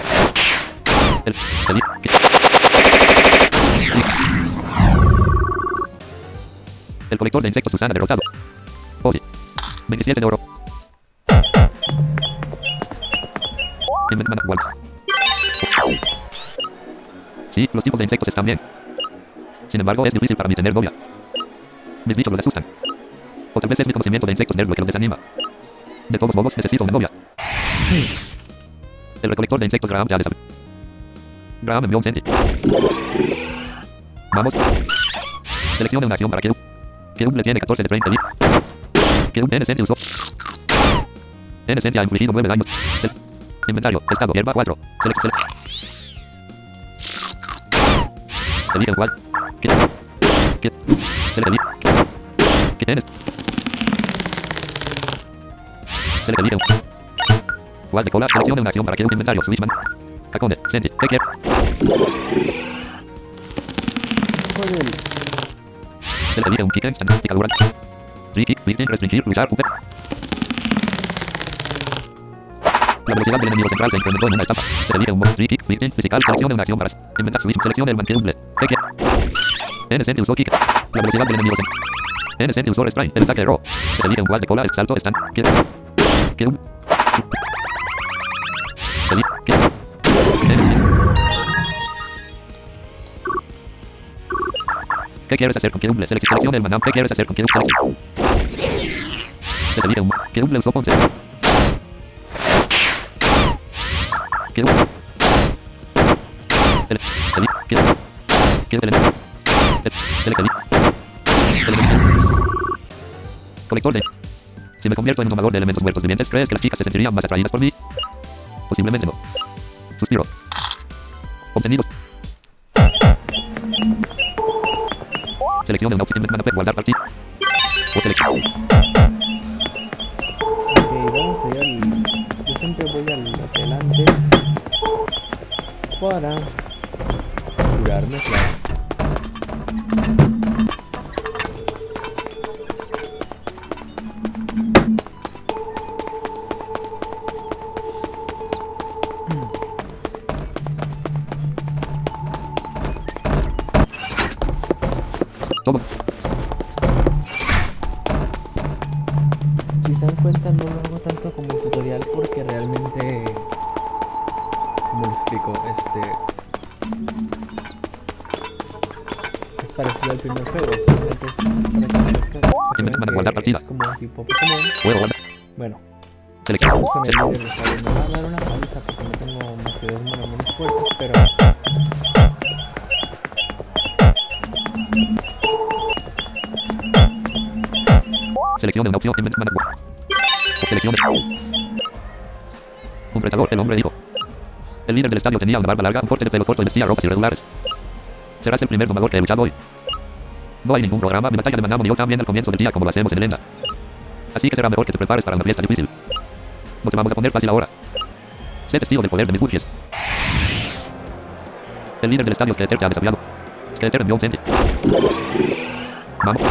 El colector de insectos Susana derrotado. Sí. 27 de oro. Sí, los tipos de insectos están bien. Sin embargo, es difícil para mí tener novia. Mis bichos los asustan. O tal vez es mi conocimiento de insectos nerd lo que los desanima. De todos modos, necesito una novia. El recolector de insectos Graham ya desapareció. Graham envió un. Vamos. Seleccione una acción para que un... Que un le tiene 14 de 30 días. Que un N centi usó. N centi ha infligido 9 daños. Se- Inventario. Estado. Hierba 4. Select. Select. Elige igual. Que. Que. Select. Elige. Que tienes. Select. Elige. Igual de cola. Seleccione una acción para que un inventario. Switchman. Acone. Senti. ¿Qué Elige un. Stand. Picadura. Free kick. Flick. Restringir. Luchar. UP. La velocidad del enemigo central se incrementó en una etapa. Se un physical, una acción para inventar switch, seleccione el manqueumble. ¿Qué quiere? N centi usó kick. La velocidad del enemigo central. N centi usó restrain. El ataque erró. Se un wall de cola, salto, stand. ¿Qué? ¿Qué? un- Se elige- ¿Qué? N ¿Qué quieres hacer con Keumble? Selec- Seleccione el manam. ¿Qué quieres hacer con Keumble? Se elige un Keumble usó ponce. Que el que que colector de si me convierto en un domador de elementos muertos vivientes crees que las chicas se sentirían más atraídas por mí posiblemente no suspiro obtenidos seleccione una opción guardar partida o selección Ok, vamos a ir al... Yo siempre voy al adelante para curarme. Todo Si se dan cuenta, no lo hago tanto como un tutorial porque realmente. ¿Cómo lo explico? Este. Es parecido al primer juego, simplemente es para guardar que partida. Es como un tipo Pokémon. Bueno, selección opción. O seleccione. Un retador, el hombre dijo. El líder del estadio tenía una barba larga, un corte de pelo corto y vestía ropas irregulares. Serás el primer domador que he luchado hoy. No hay ningún programa, mi batalla de Manamo ni yo también al comienzo del día como lo hacemos en Elena. Así que será mejor que te prepares para una fiesta difícil. No te vamos a poner fácil ahora. Sé testigo del poder de mis bujes. El líder del estadio Skeletor te ha desafiado. Skeletor envió un Senti. Vamos.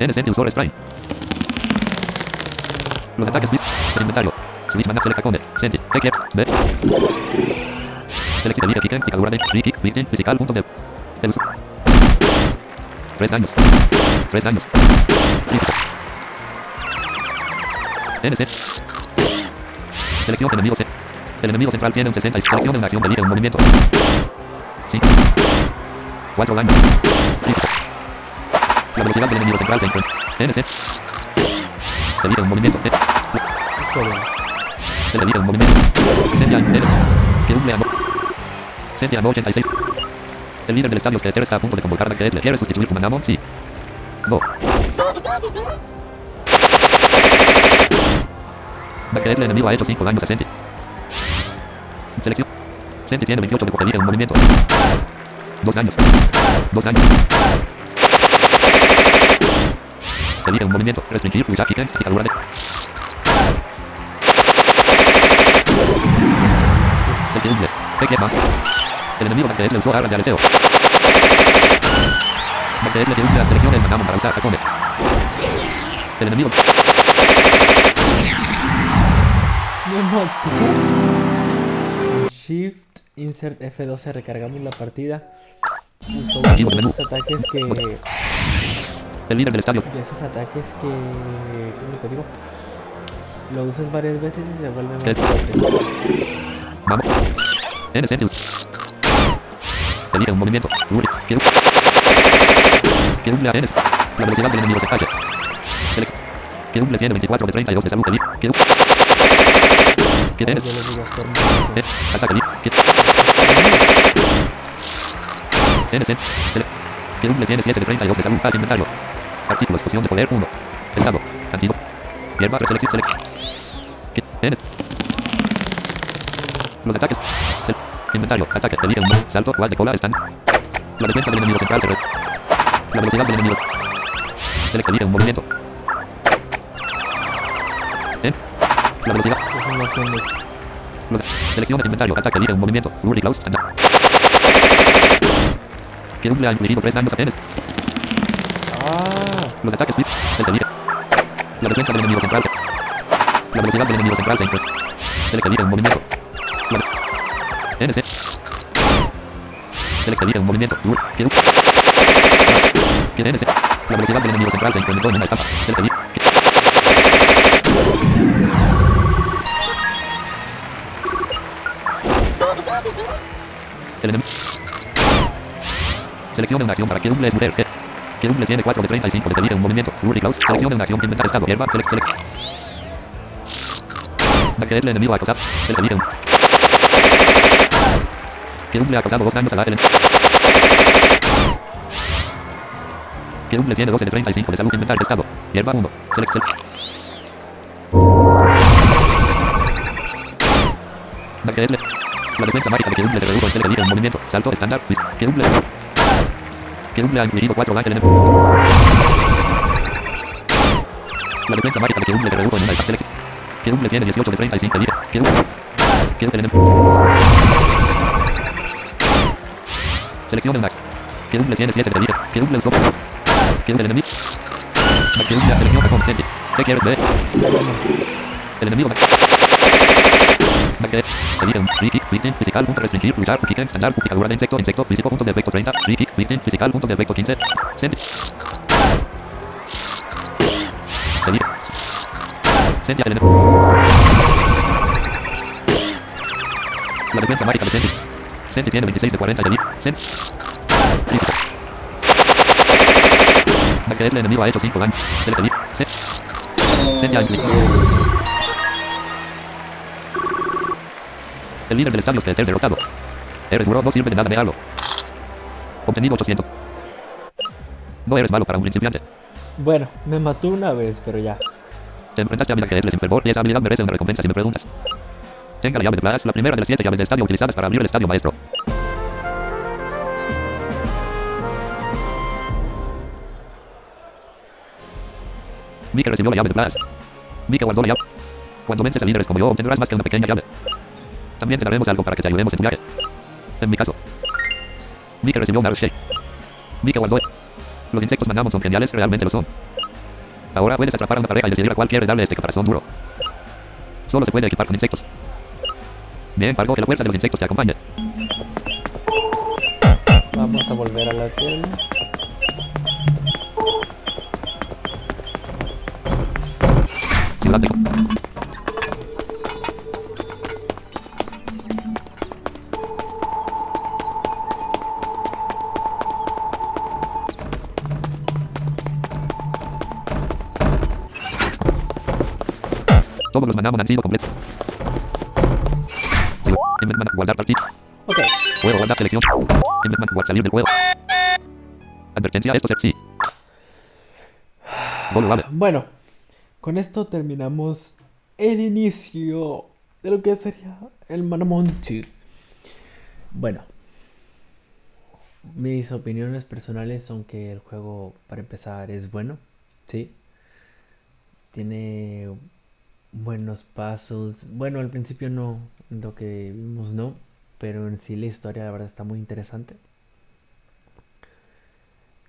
N Senti usó Restrain. Los ataques inventario. Switch mana select acone. Senti. ¿Qué quiere? B. Select elige kick. Picadura de. Free kick. Flick. Physical. Punto de. Tres daños. Tres daños. NC. Selección enemigo C. El enemigo central tiene un 60 y selecciona una acción de elige un movimiento. Sí. Cuatro daños. Crítico. La velocidad del enemigo central se encuentra. NC. Elige un movimiento. E. Joder. Se elige un movimiento. Sentia Eres. Que un no 86. El líder del estadio Skeletor está a punto de convocar a Magdeet. ¿Le quieres sustituir con Manamon? Sí. No. Magdeet, el enemigo ha hecho 5 daños a Senti. Selección. Senti tiene 28 de movimiento. Dos daños. Dos daños. Se un movimiento. Restringir. De. Select P que más. El enemigo Banque le usó arma de aleteo. Banque le dio una selección del Manamon para usar Hakone. El enemigo Me mató. Shift, insert F12, recargamos la partida. Archivo de menú. ataques que. el líder del estadio. De esos ataques que. ¿Cómo te digo? Lo usas varias veces y se vuelve más fuerte. Vamos. Elige un movimiento. Que Que a N. La velocidad del enemigo se. Select. Que tiene 24 de 32 de salud. Que Que N. yo le digo a forma Eh. Que. Select. Que tiene 7 de 32 de salud. Al inventario. Artículos. Fusión de poder 1. Estado. Antídoto. Hierba. Reselección. Select. Que N. Los ataques. Inventario. Ataque. Elige un salto. Guard de cola. Stand. La defensa del enemigo central re- La velocidad del enemigo. Select. Un movimiento. La velocidad. Los... Selecciona inventario. Ataque. Elige un movimiento. Rudy Klaus. Stand. Que un ha infligido 3 daños a N. Ah, Los ataques. Select. La defensa del enemigo central. La velocidad del enemigo central Select. Elige un movimiento. La... NC. Select. Elige un movimiento. Que NC. La velocidad del enemigo central se incrementó en una etapa. Select. Elige. Que- El enemigo. Seleccione una acción para que Umble es mujer. Que- Umble tiene 4 de 35 desde un movimiento. Rudy Klaus. Seleccione una acción. Inventar estado. Hierba. Select. Select. Da que el enemigo acosado. Select. Elige un. Que Umble ha acosado dos daños a la Ellen. Que Umble tiene 12 de 35 de salud. Inventar estado. Hierba 1. Select. Select. El- la defensa mágica de que Umble se redujo en Select. Elige un movimiento. Salto estándar. Que Umble. Que Umble ha infligido 4 daños al enemigo. La defensa mágica de que Umble se redujo en una. Select. Que Umble tiene 18 de 35. Elige. Que Umble. Que el enemigo. Selecciona una. Que tiene 7 de elige. Que Umble usó. Que el enemigo. Que Umble selecciona con Senti. ¿Qué quieres ver? El enemigo. Que elige un free kick, victim, physical, punto restringir, luchar, kick, picadura de insecto, insecto, físico, punto de efecto 30, free kick, victim, physical, punto de efecto 15, Senti. Elige. Senti al enemigo. La defensa mágica de Senti. Senti tiene 26 de 40 y elige. Senti. Listo. La que el enemigo ha hecho 5 daños. Se le pedí. Se. Senti ha infligido. El líder del estadio es el derrotado. Eres duro, no sirve de nada negarlo. Obtenido 800. No eres malo para un principiante. bueno, me mató una vez, pero ya. Te enfrentaste a Miracle sin fervor y esa habilidad merece una recompensa si me preguntas. Tenga la llave de Blas, la primera de las siete llaves de estadio utilizadas para abrir el estadio maestro. Mika recibió la llave de Blas. Mika guardó la llave. Cuando vences a líderes como yo, obtendrás más que una pequeña llave. También te daremos algo para que te ayudemos en tu viaje. En mi caso. Mika recibió un Shake. Mika guardó. Los insectos manamos son geniales, realmente lo son. Ahora puedes atrapar a una pareja y decidir a cuál quiere darle este caparazón duro. Solo se puede equipar con insectos. Bien, embargo, que la fuerza de los insectos te acompañe. Vamos a volver a la tele. Ciudad de... Todos los manamon han sido completos. Guardar partida. Ok, Juego, guardar selección. Salir del juego. Advertencia, esto es sí. Bueno, con esto terminamos el inicio de lo que sería el Manamonte. Bueno, mis opiniones personales son que el juego, para empezar, es bueno, sí. Tiene buenos puzzles. Bueno, al principio no, lo que vimos no. pero en sí la historia la verdad está muy interesante.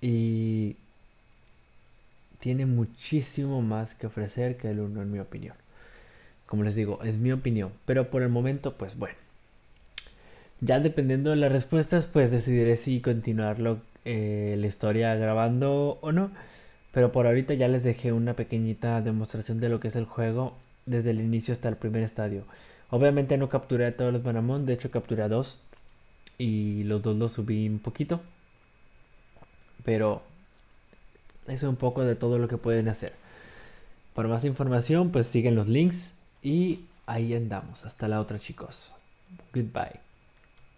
Y tiene muchísimo más que ofrecer que el 1 en mi opinión. Como les digo, es mi opinión, pero por el momento pues bueno. Ya dependiendo de las respuestas pues decidiré si continuarlo eh, la historia grabando o no. Pero por ahorita ya les dejé una pequeñita demostración de lo que es el juego desde el inicio hasta el primer estadio. Obviamente no capturé a todos los Banamon, de hecho capturé a dos. Y los dos los subí un poquito. Pero eso es un poco de todo lo que pueden hacer. Para más información, pues siguen los links y ahí andamos. Hasta la otra, chicos. Goodbye.